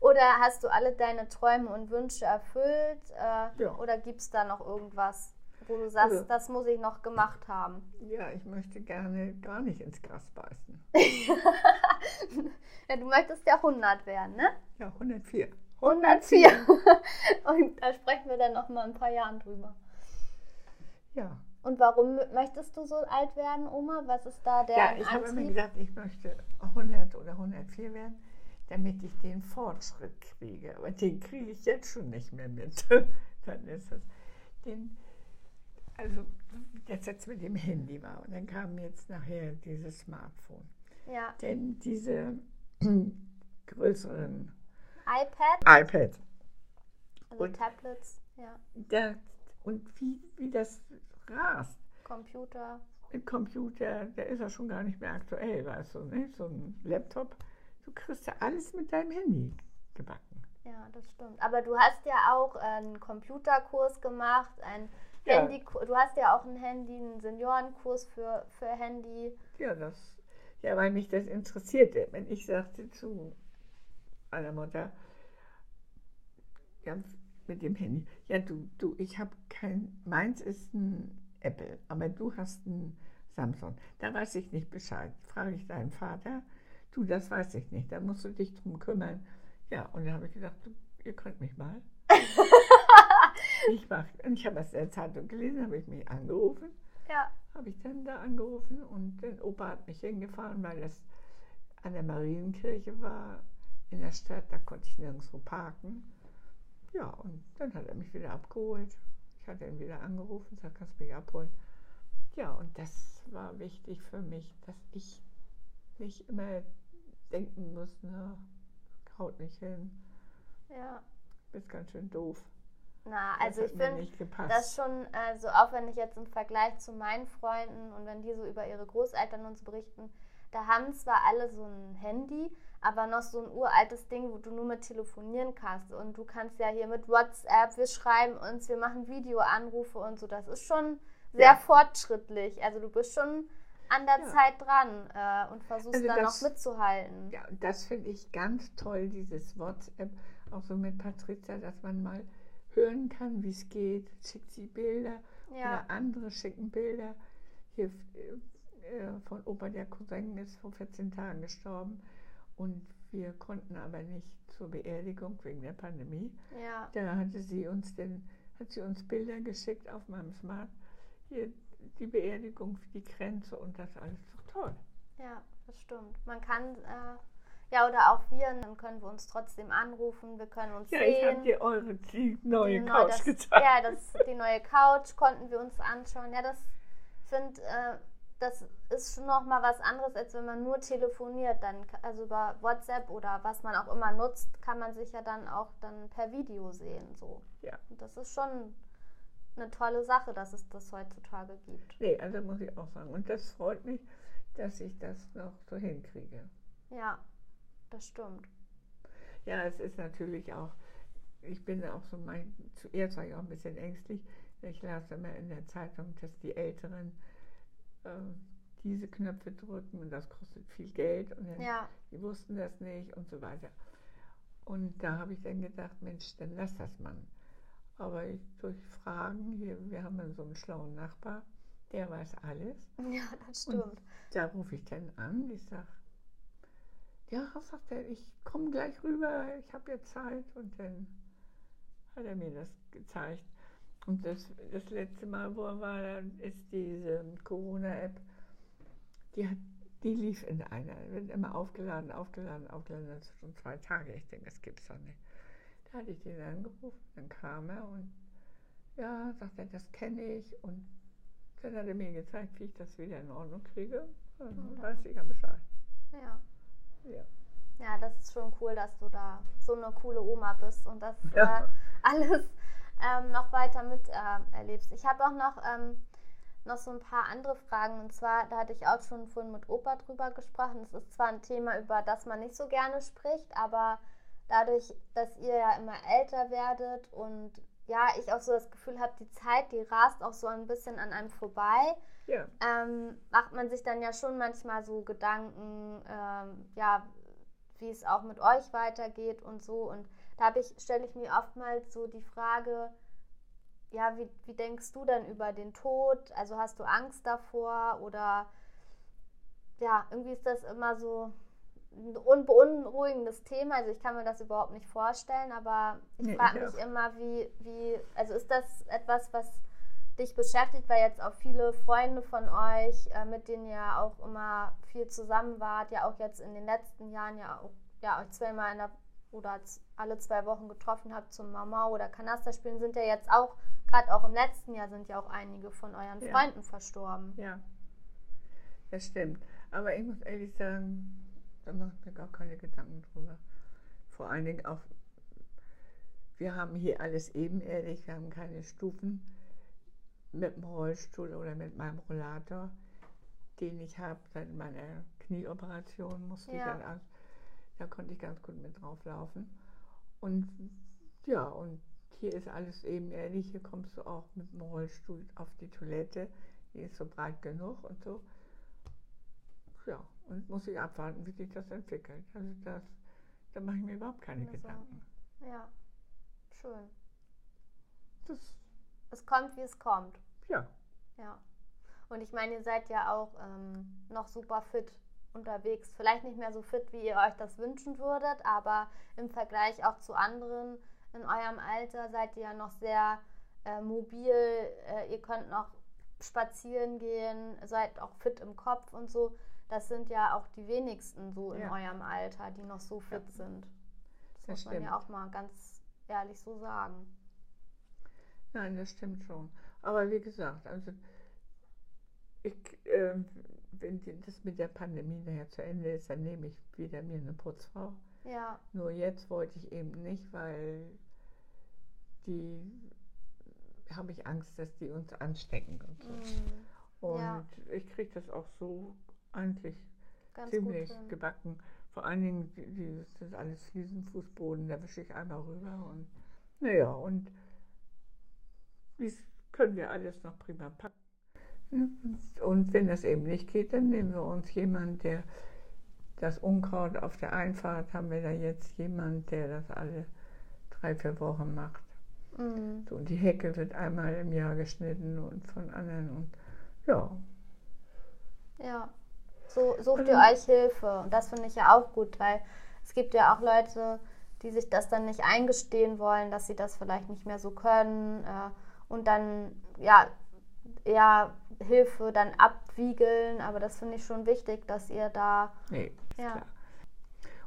Oder hast du alle deine Träume und Wünsche erfüllt? Äh, Ja. Oder gibt es da noch irgendwas, wo du sagst, Also- das muss ich noch gemacht haben? ja, ich möchte gerne gar nicht ins Gras beißen. ja, du möchtest ja 100 werden, ne? Ja, 104. 104. und da sprechen wir dann noch mal in ein paar Jahren drüber. Ja. Und warum möchtest du so alt werden, Oma? Was ist da der Ja, ich habe immer Antrieb? gesagt, ich möchte 100 oder 104 werden, damit ich den Fortschritt kriege. Aber den kriege ich jetzt schon nicht mehr mit. dann ist es. Den, also, das jetzt mit dem Handy war. Und dann kam jetzt nachher dieses Smartphone. Ja, Denn diese größeren iPad, iPad, also Und- Tablets, ja, da, und wie, wie das rast. Computer. Mit Computer, der ist ja schon gar nicht mehr aktuell, weißt du, ne? So ein Laptop, du kriegst ja alles mit deinem Handy gebacken. Ja, das stimmt. Aber du hast ja auch einen Computerkurs gemacht, ein Ja. Handy, du hast ja auch ein Handy, einen Seniorenkurs für, für Handy. Ja, das, ja, weil mich das interessierte. Wenn ich sagte zu einer Mutter, ja, mit dem Handy, ja, du, du, ich habe kein, meins ist ein Apple, aber du hast ein Samsung. Da weiß ich nicht Bescheid. Frage ich deinen Vater, du, das weiß ich nicht, da musst du dich drum kümmern. Ja, und dann habe ich gedacht, du, ihr könnt mich mal. ich mach, und ich habe das in der Zeitung gelesen, habe ich mich angerufen Ja, habe ich dann da angerufen und der Opa hat mich hingefahren, weil das an der Marienkirche war in der Stadt, da konnte ich nirgendwo parken. Ja, und dann hat er mich wieder abgeholt. Ich hatte ihn wieder angerufen, gesagt, kannst du mich abholen. Ja, und das war wichtig für mich, dass ich nicht immer denken muss, na, haut nicht hin, ja. bist ganz schön doof. Na, also ich finde. Das schon, also auch wenn ich jetzt im Vergleich zu meinen Freunden und wenn die so über ihre Großeltern uns berichten, da haben zwar alle so ein Handy, aber noch so ein uraltes Ding, wo du nur mit telefonieren kannst. Und du kannst ja hier mit WhatsApp, wir schreiben uns, wir machen Videoanrufe und so. Das ist schon sehr Ja. fortschrittlich. Also du bist schon an der Ja. Zeit dran äh, und versuchst Also da das- noch mitzuhalten. Ja, das finde ich ganz toll, dieses WhatsApp, auch so mit Patricia, dass man mal hören kann, wie es geht, schickt sie Bilder Ja. oder andere schicken Bilder. Hier äh, von Opa, der Cousin ist vor 14 Tagen gestorben und wir konnten aber nicht zur Beerdigung wegen der Pandemie. ja. Da hatte sie uns denn, hat sie uns Bilder geschickt auf meinem Smart. Hier die Beerdigung die Grenze und das alles doch toll. Ja, das stimmt. Man kann, äh, ja, oder auch wir, dann können wir uns trotzdem anrufen, wir können uns Ja, ich sehen. habe dir eure die neue Die neu- Couch das, gezeigt. Ja, das, die neue Couch konnten wir uns anschauen. Ja, das finde, äh, das ist schon nochmal was anderes, als wenn man nur telefoniert. Dann, also über WhatsApp oder was man auch immer nutzt, kann man sich ja dann auch dann per Video sehen. So. Ja. Und das ist schon eine tolle Sache, dass es das heutzutage gibt. Nee, also muss ich auch sagen. Und das freut mich, dass ich das noch so hinkriege. Ja, das stimmt. Ja, es ist natürlich auch, ich bin auch so, mein, zuerst war ich auch ein bisschen ängstlich. Ich las immer in der Zeitung, dass die Älteren äh, diese Knöpfe drücken und das kostet viel Geld und dann, Ja, die wussten das nicht und so weiter. Und da habe ich dann gedacht, Mensch, dann lass das mal. Aber ich, durch Fragen, hier, wir haben so einen schlauen Nachbar, der weiß alles. ja, das Und stimmt. Da rufe ich dann an, ich sage, ja, sagt er, ich komme gleich rüber, ich habe jetzt Zeit. Und dann hat er mir das gezeigt. Und das, das letzte Mal, wo er war, dann ist diese Corona-App, die, hat, die lief in einer, wird immer aufgeladen, aufgeladen, aufgeladen, das ist schon zwei Tage. Ich denke, das gibt's doch nicht. Da hatte ich den angerufen, dann kam er und ja, sagt er, das kenne ich und dann hat er mir gezeigt, wie ich das wieder in Ordnung kriege. Dann weiß ich ja Bescheid. Ja. Ja. Ja, das ist schon cool, dass du da so eine coole Oma bist und das Ja. äh, alles ähm, noch weiter mit äh, erlebst. Ich habe auch noch, ähm, noch so ein paar andere Fragen und zwar, da hatte ich auch schon vorhin mit Opa drüber gesprochen. Es ist zwar ein Thema, über das man nicht so gerne spricht, aber dadurch, dass ihr ja immer älter werdet und ja, ich auch so das Gefühl habe, die Zeit, die rast auch so ein bisschen an einem vorbei Ja, ähm, macht man sich dann ja schon manchmal so Gedanken, ähm, ja, wie es auch mit euch weitergeht und so. Und da habe ich, stelle ich mir oftmals so die Frage, ja, wie, wie denkst du denn über den Tod? Also hast du Angst davor oder ja, irgendwie ist das immer so ein unbeunruhigendes Thema. Also ich kann mir das überhaupt nicht vorstellen, aber ich Nee, frage ich mich auch. immer, wie, wie, also ist das etwas, was dich beschäftigt, weil jetzt auch viele Freunde von euch, äh, mit denen ihr auch immer viel zusammen wart, ja auch jetzt in den letzten Jahren ja auch ja, euch zweimal in der, oder alle zwei Wochen getroffen habt zum Mama oder Kanaster spielen, sind ja jetzt auch, gerade auch im letzten Jahr sind ja auch einige von euren Ja. Freunden verstorben. ja. Das stimmt. Aber ich muss ehrlich sagen, da mache ich mir gar keine Gedanken drüber. Vor allen Dingen auch, wir haben hier alles ebenerdig, wir haben keine Stufen mit dem Rollstuhl oder mit meinem Rollator, den ich habe seit meiner Knieoperation, musste ich Ja. dann an, da konnte ich ganz gut mit drauf laufen. Und ja, und hier ist alles ebenerdig, hier kommst du auch mit dem Rollstuhl auf die Toilette, die ist so breit genug und so. Ja, und muss ich abwarten, wie sich das entwickelt. Also das, da mache ich mir überhaupt keine Gedanken. Ja, schön. Das, Es kommt, wie es kommt. ja, Ja. Und ich meine, ihr seid ja auch ähm, noch super fit unterwegs. Vielleicht nicht mehr so fit, wie ihr euch das wünschen würdet, aber im Vergleich auch zu anderen in eurem Alter seid ihr ja noch sehr äh, mobil. Äh, ihr könnt noch spazieren gehen, seid auch fit im Kopf und so. Das sind ja auch die wenigsten so in Ja. eurem Alter, die noch so fit sind. Das, Das muss man ja stimmt. auch mal ganz ehrlich so sagen. nein, das stimmt schon. Aber wie gesagt, also ich, ähm, wenn das mit der Pandemie nachher zu Ende ist, dann nehme ich wieder mir eine Putzfrau. Ja, Nur jetzt wollte ich eben nicht, weil die habe ich Angst, dass die uns anstecken und so. mm, Und Ja. ich kriege das auch so eigentlich ganz ziemlich gebacken. Vor allen Dingen, das ist alles Fliesenfußboden, da wische ich einmal rüber und naja, und dies können wir alles noch prima packen. Und wenn das eben nicht geht, dann nehmen wir uns jemanden, der das Unkraut auf der Einfahrt, haben wir da jetzt jemanden, der das alle drei, vier Wochen macht. Mm. So, und die Hecke wird einmal im Jahr geschnitten und von anderen und ja, Ja, so sucht ihr Mhm. euch Hilfe. Und das finde ich ja auch gut, weil es gibt ja auch Leute, die sich das dann nicht eingestehen wollen, dass sie das vielleicht nicht mehr so können äh, und dann ja eher Hilfe dann abwiegeln. Aber das finde ich schon wichtig, dass ihr da nee, ist Ja. klar.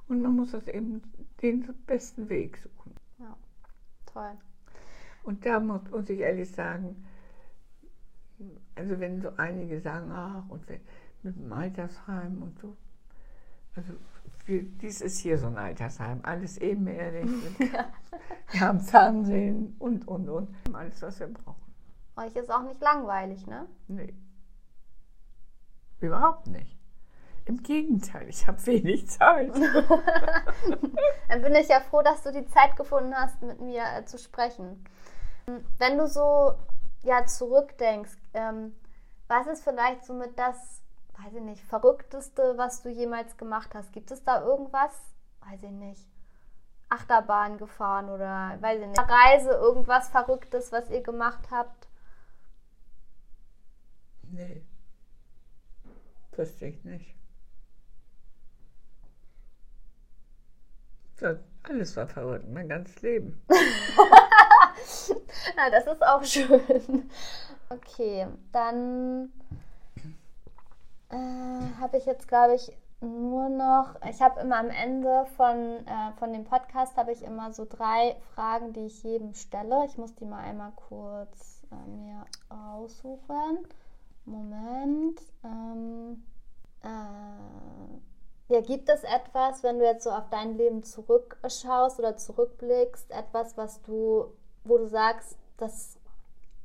Und man muss das eben den besten Weg suchen. toll. Und da muss, muss ich ehrlich sagen, also wenn so einige sagen, ach, und wenn, mit dem Altersheim und so. Also wir, dies ist hier so ein Altersheim, alles ebenerdig. mit- wir haben Fernsehen und, und, und. Alles, was wir brauchen. Euch ist auch nicht langweilig, ne? Nee. Überhaupt nicht. Im Gegenteil, ich habe wenig Zeit. Dann bin ich ja froh, dass du die Zeit gefunden hast, mit mir äh, zu sprechen. Wenn du so ja, zurückdenkst, ähm, was ist vielleicht so mit das, weiß ich nicht, Verrückteste, was du jemals gemacht hast? Gibt es da irgendwas, weiß ich nicht, Achterbahn gefahren oder, weiß ich nicht, Reise, irgendwas Verrücktes, was ihr gemacht habt? Nee. Wüsste ich nicht. Das, alles war verrückt, mein ganzes Leben. Na, das ist auch schön. Okay, dann Äh, habe ich jetzt, glaube ich, nur noch, ich habe immer am Ende von, äh, von dem Podcast habe ich immer so drei Fragen, die ich jedem stelle. Ich muss die mal einmal kurz äh, mir aussuchen. Moment. Ähm, äh, ja, gibt es etwas, wenn du jetzt so auf dein Leben zurückschaust oder zurückblickst, etwas, was du, wo du sagst, das,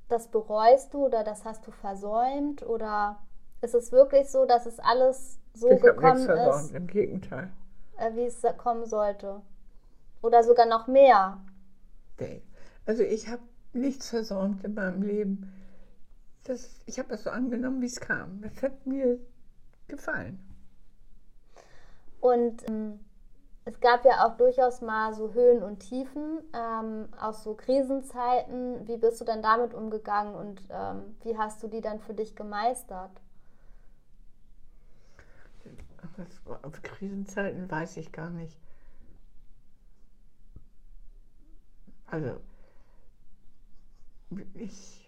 das bereust du oder das hast du versäumt? Oder ist es wirklich so, dass es alles so ich gekommen verloren, ist, im Gegenteil. äh, wie es kommen sollte? Oder sogar noch mehr? Also ich habe nichts versäumt in meinem Leben. Das, ich habe das so angenommen, wie es kam. Das hat mir gefallen. Und ähm, es gab ja auch durchaus mal so Höhen und Tiefen, ähm, aus so Krisenzeiten. Wie bist du dann damit umgegangen und ähm, wie hast du die dann für dich gemeistert? Das, auf Krisenzeiten weiß ich gar nicht. Also, ich,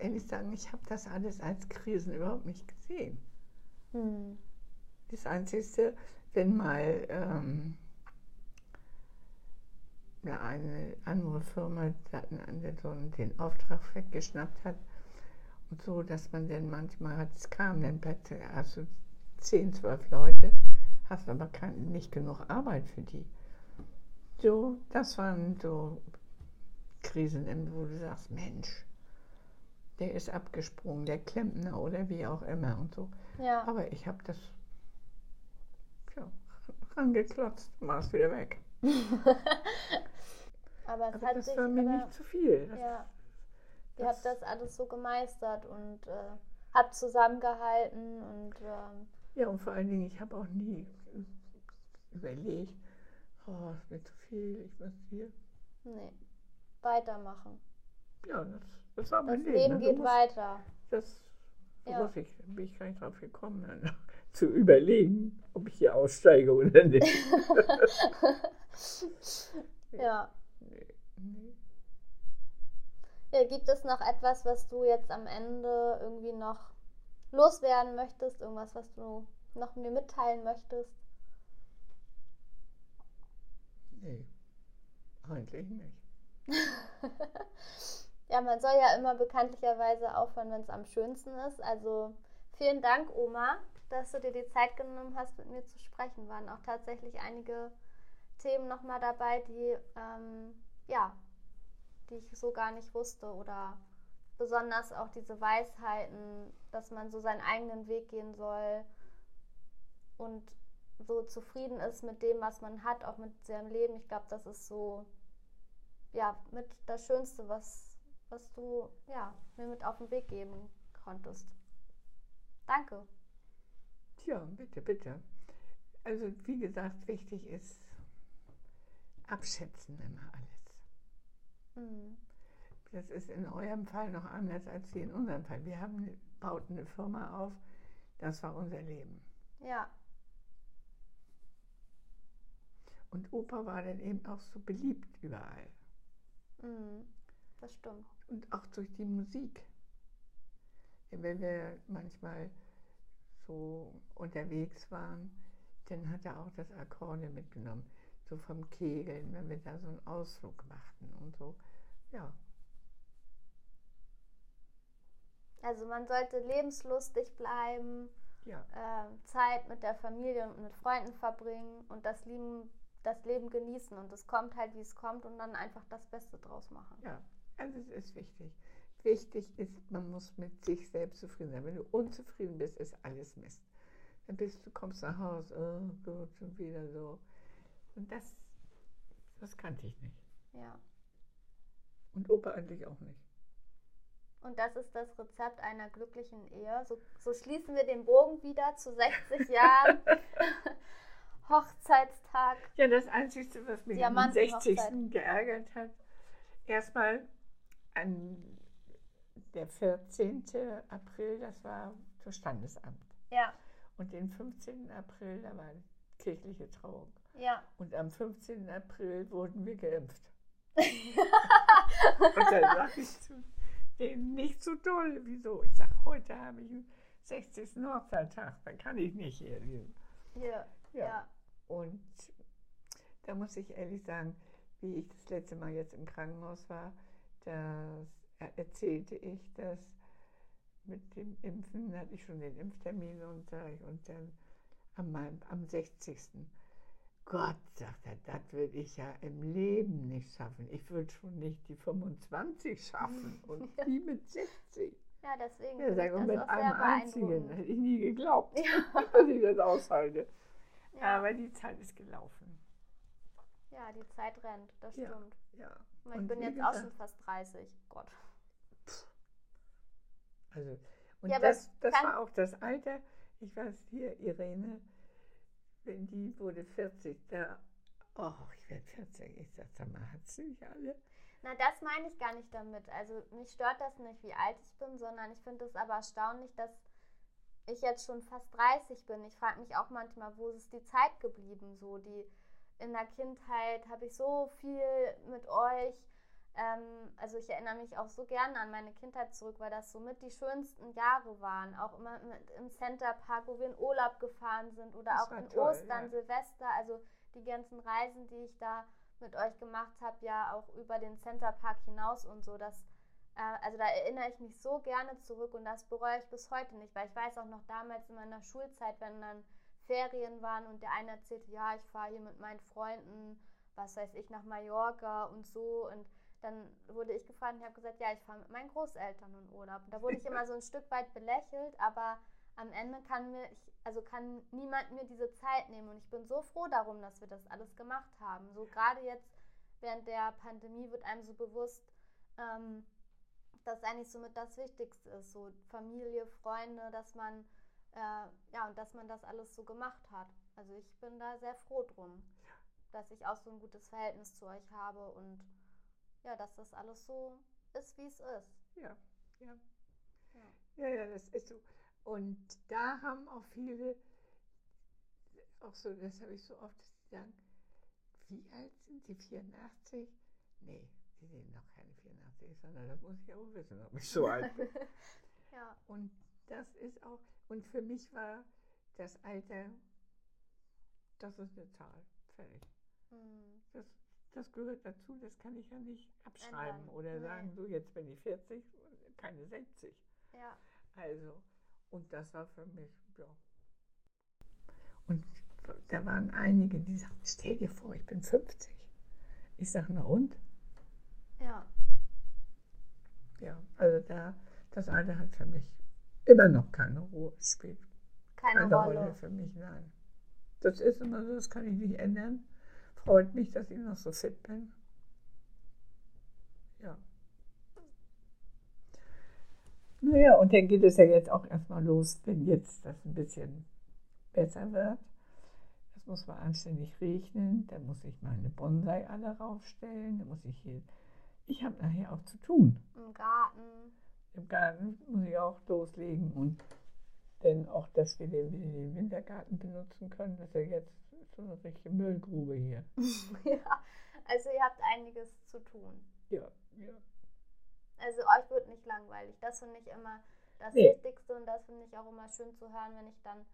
ehrlich sagen, ich habe das alles als Krisen überhaupt nicht gesehen. Hm. Das Einzige, wenn mal ähm, eine andere Firma den Auftrag weggeschnappt hat und so, dass man dann manchmal, es kam dann plötzlich, du 10, 12 Leute, hast aber kein, nicht genug Arbeit für die. So, das waren so Krisen, wo du sagst, Mensch, der ist abgesprungen, der Klempner oder wie auch immer und so. Ja. Aber ich habe das ja, rangeklotzt, war es wieder weg. aber es Aber hat das sich war mir aber, nicht zu viel. Das, ja, ihr das- habt das alles so gemeistert und äh, habt zusammengehalten und ähm, Ja, und vor allen Dingen, ich habe auch nie überlegt, oh, ist mir zu viel, ich muss hier. nee, weitermachen. Ja, das, das war Das mein Leben Leben. ne? Geht musst- weiter. Das so Ja. muss ich, bin ich gar nicht drauf gekommen, dann zu überlegen, ob ich hier aussteige oder nicht. Ja. Ja, gibt es noch etwas, was du jetzt am Ende irgendwie noch loswerden möchtest? Irgendwas, was du noch mir mitteilen möchtest? nee, eigentlich nicht. Ja, man soll ja immer bekanntlicherweise aufhören, wenn es am schönsten ist. Also vielen Dank, Oma, dass du dir die Zeit genommen hast, mit mir zu sprechen. Waren auch tatsächlich einige Themen nochmal dabei, die, ähm, ja, die ich so gar nicht wusste. Oder besonders auch diese Weisheiten, dass man so seinen eigenen Weg gehen soll und so zufrieden ist mit dem, was man hat, auch mit seinem Leben. Ich glaube, das ist so, ja, mit das Schönste, was was du ja, mir mit auf den Weg geben konntest. Danke. Tja, bitte, bitte. Also wie gesagt, wichtig ist abschätzen immer alles. Mhm. Das ist in eurem Fall noch anders als wie in unserem Fall. Wir haben, eine- bauten eine Firma auf, das war unser Leben. Ja, Und Opa war dann eben auch so beliebt überall. mhm. das stimmt. Und auch durch die Musik. Wenn wir manchmal so unterwegs waren, dann hat er auch das Akkordeon mitgenommen. So vom Kegeln, wenn wir da so einen Ausflug machten und so. Ja, Also man sollte lebenslustig bleiben, ja, äh, Zeit mit der Familie und mit Freunden verbringen und das Leben, das Leben genießen. Und es kommt halt, wie es kommt und dann einfach das Beste draus machen. ja. Also es ist wichtig. Wichtig ist, man muss mit sich selbst zufrieden sein. Wenn du unzufrieden bist, ist alles Mist. Dann bist du, kommst nach Hause, oh Gott, schon wieder so. Und das, das kannte ich nicht. Ja. Und Opa eigentlich auch nicht. Und das ist das Rezept einer glücklichen Ehe. So, so schließen wir den Bogen wieder zu 60 Jahren. Hochzeitstag. Ja, das Einzige, was mich am Diamantenhochzeit. 60. geärgert hat, erstmal an der 14. April, das war das Standesamt. Ja, Und den 15. April, da war kirchliche Trauung. ja. Und am 15. April wurden wir geimpft. Und dann sage ich zu denen, nicht so doll. Wieso? Ich sage, heute habe ich einen 60. Hochzeittag, da kann ich nicht hier. Ja, ja. ja. Und da muss ich ehrlich sagen, wie ich das letzte Mal jetzt im Krankenhaus war, da erzählte ich, dass mit dem Impfen hatte ich schon den Impftermin und, und dann am, am 60. Gott, sagt er, das würde ich ja im Leben nicht schaffen. Ich würde schon nicht die 25 schaffen und die mit 60. Ja, deswegen. Ja, sag, und mit einem einzigen hätte ich nie geglaubt, ja. dass ich das aushalte. Ja. Aber die Zeit ist gelaufen. Ja, die Zeit rennt, das stimmt. Ja. Ich bin jetzt auch schon fast 30. Gott. Also, und ja, das, das war auch das Alter. Ich weiß hier, Irene, wenn die wurde 40, da, oh, ich werde 40. Ich sag, sag mal, hat sie nicht alle? Na, das meine ich gar nicht damit. Also mich stört das nicht, wie alt ich bin, sondern ich finde es aber erstaunlich, dass ich jetzt schon fast 30 bin. Ich frage mich auch manchmal, wo ist die Zeit geblieben? So die in der Kindheit habe ich so viel mit euch. Ähm, also ich erinnere mich auch so gerne an meine Kindheit zurück, weil das somit die schönsten Jahre waren. Auch immer mit, im Center Park, wo wir in Urlaub gefahren sind oder das auch in toll, Ostern, ja. Silvester. Also die ganzen Reisen, die ich da mit euch gemacht habe, ja auch über den Center Park hinaus und so. Das, äh, also da erinnere ich mich so gerne zurück und das bereue ich bis heute nicht, weil ich weiß auch noch damals in meiner Schulzeit, wenn dann Ferien waren und der eine erzählte, ja, ich fahre hier mit meinen Freunden, was weiß ich, nach Mallorca und so und dann wurde ich gefragt und habe gesagt, ja, ich fahre mit meinen Großeltern in Urlaub. Und da wurde ich immer so ein Stück weit belächelt, aber am Ende kann mir, ich, also kann niemand mir diese Zeit nehmen. Und ich bin so froh darum, dass wir das alles gemacht haben. So gerade jetzt während der Pandemie wird einem so bewusst, ähm, dass eigentlich somit das Wichtigste ist. So Familie, Freunde, dass man, äh, ja, und dass man das alles so gemacht hat. Also ich bin da sehr froh drum, dass ich auch so ein gutes Verhältnis zu euch habe und ja, dass das alles so ist, wie es ist. Ja, ja. Ja, ja, ja das ist so. Und da haben auch viele, auch so, das habe ich so oft gesagt, wie alt sind Sie? 84? Nee, Sie sind noch keine 84, sondern das muss ich auch wissen, ob ich so alt bin. ja. Und das ist auch, und für mich war das Alter, das ist eine Zahl, fertig. Mhm. Das, das gehört dazu, das kann ich ja nicht abschreiben Ändern. oder nee. sagen, so jetzt bin ich 40, keine 60. Ja. Also, und das war für mich, ja. Und da waren einige, die sagten, stell dir vor, ich bin 50. Ich sage, na und? Ja. Ja, also da, das Alter hat für mich immer noch keine Ruhe, spielt keine, keine Rolle. Rolle für mich, nein. Das ist immer so, das kann ich nicht ändern. Freut mich, dass ich noch so fit bin. Ja. Naja, und dann geht es ja jetzt auch erstmal los, wenn jetzt das ein bisschen besser wird. Das muss man anständig regnen, dann muss ich meine Bonsai alle raufstellen, dann muss ich hier, ich habe nachher auch zu tun. Im Garten. Im Garten muss ich auch loslegen und dann auch, dass wir den, den Wintergarten benutzen können. Das ist ja jetzt so eine richtige Müllgrube hier. ja, also ihr habt einiges zu tun. Ja, ja. Also euch wird nicht langweilig. Das finde ich immer das nee. Wichtigste und das finde ich auch immer schön zu hören, wenn ich dann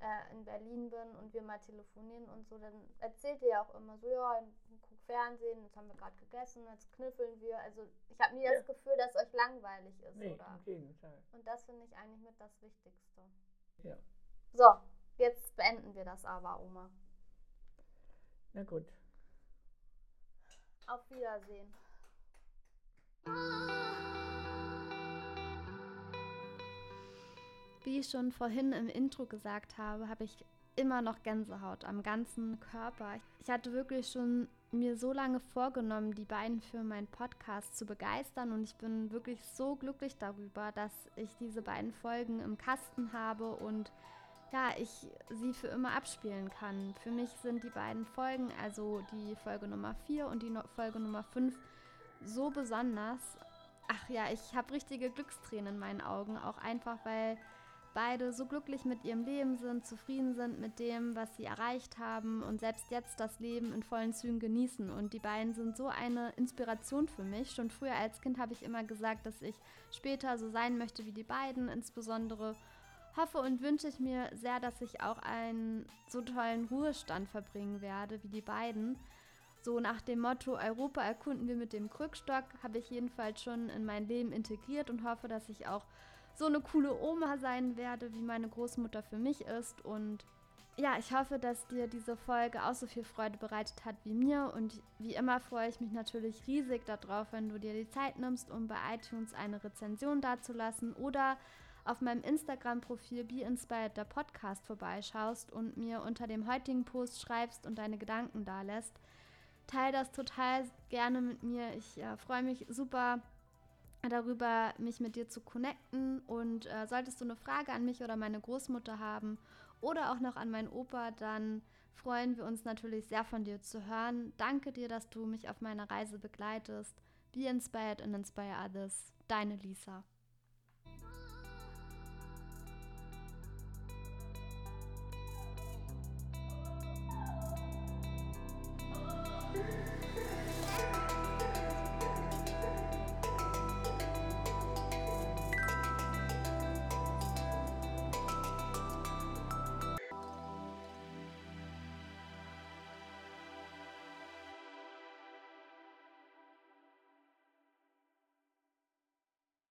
äh, in Berlin bin und wir mal telefonieren und so. Dann erzählt ihr ja auch immer so, ja, guck Fernsehen, jetzt haben wir gerade gegessen, jetzt knüffeln wir. Also ich habe nie ja. das Gefühl, dass euch langweilig ist, nee, oder? Im Gegenteil. Und das finde ich eigentlich mit das Wichtigste. Ja. So, jetzt beenden wir das aber, Oma. Na gut. Auf Wiedersehen. Wie ich schon vorhin im Intro gesagt habe, habe ich immer noch Gänsehaut am ganzen Körper. Ich hatte wirklich schon mir so lange vorgenommen, die beiden für meinen Podcast zu begeistern und ich bin wirklich so glücklich darüber, dass ich diese beiden Folgen im Kasten habe und ja, ich sie für immer abspielen kann. Für mich sind die beiden Folgen, also die Folge Nummer 4 und die Folge Nummer 5, so besonders. Ach ja, ich habe richtige Glückstränen in meinen Augen, auch einfach weil beide so glücklich mit ihrem Leben sind, zufrieden sind mit dem, was sie erreicht haben und selbst jetzt das Leben in vollen Zügen genießen. Und die beiden sind so eine Inspiration für mich. Schon früher als Kind habe ich immer gesagt, dass ich später so sein möchte wie die beiden, insbesondere hoffe und wünsche ich mir sehr, dass ich auch einen so tollen Ruhestand verbringen werde wie die beiden. So nach dem Motto Europa erkunden wir mit dem Krückstock habe ich jedenfalls schon in mein Leben integriert und hoffe, dass ich auch so eine coole Oma sein werde, wie meine Großmutter für mich ist. Und ja, ich hoffe, dass dir diese Folge auch so viel Freude bereitet hat wie mir. Und wie immer freue ich mich natürlich riesig darauf, wenn du dir die Zeit nimmst, um bei iTunes eine Rezension dazulassen oder auf meinem Instagram-Profil Be Inspired der Podcast vorbeischaust und mir unter dem heutigen Post schreibst und deine Gedanken da lässt. Teil das total gerne mit mir. Ich äh, freue mich super darüber, mich mit dir zu connecten. Und äh, solltest du eine Frage an mich oder meine Großmutter haben oder auch noch an meinen Opa, dann freuen wir uns natürlich sehr von dir zu hören. Danke dir, dass du mich auf meiner Reise begleitest. Be inspired and inspire others. Deine Lisa.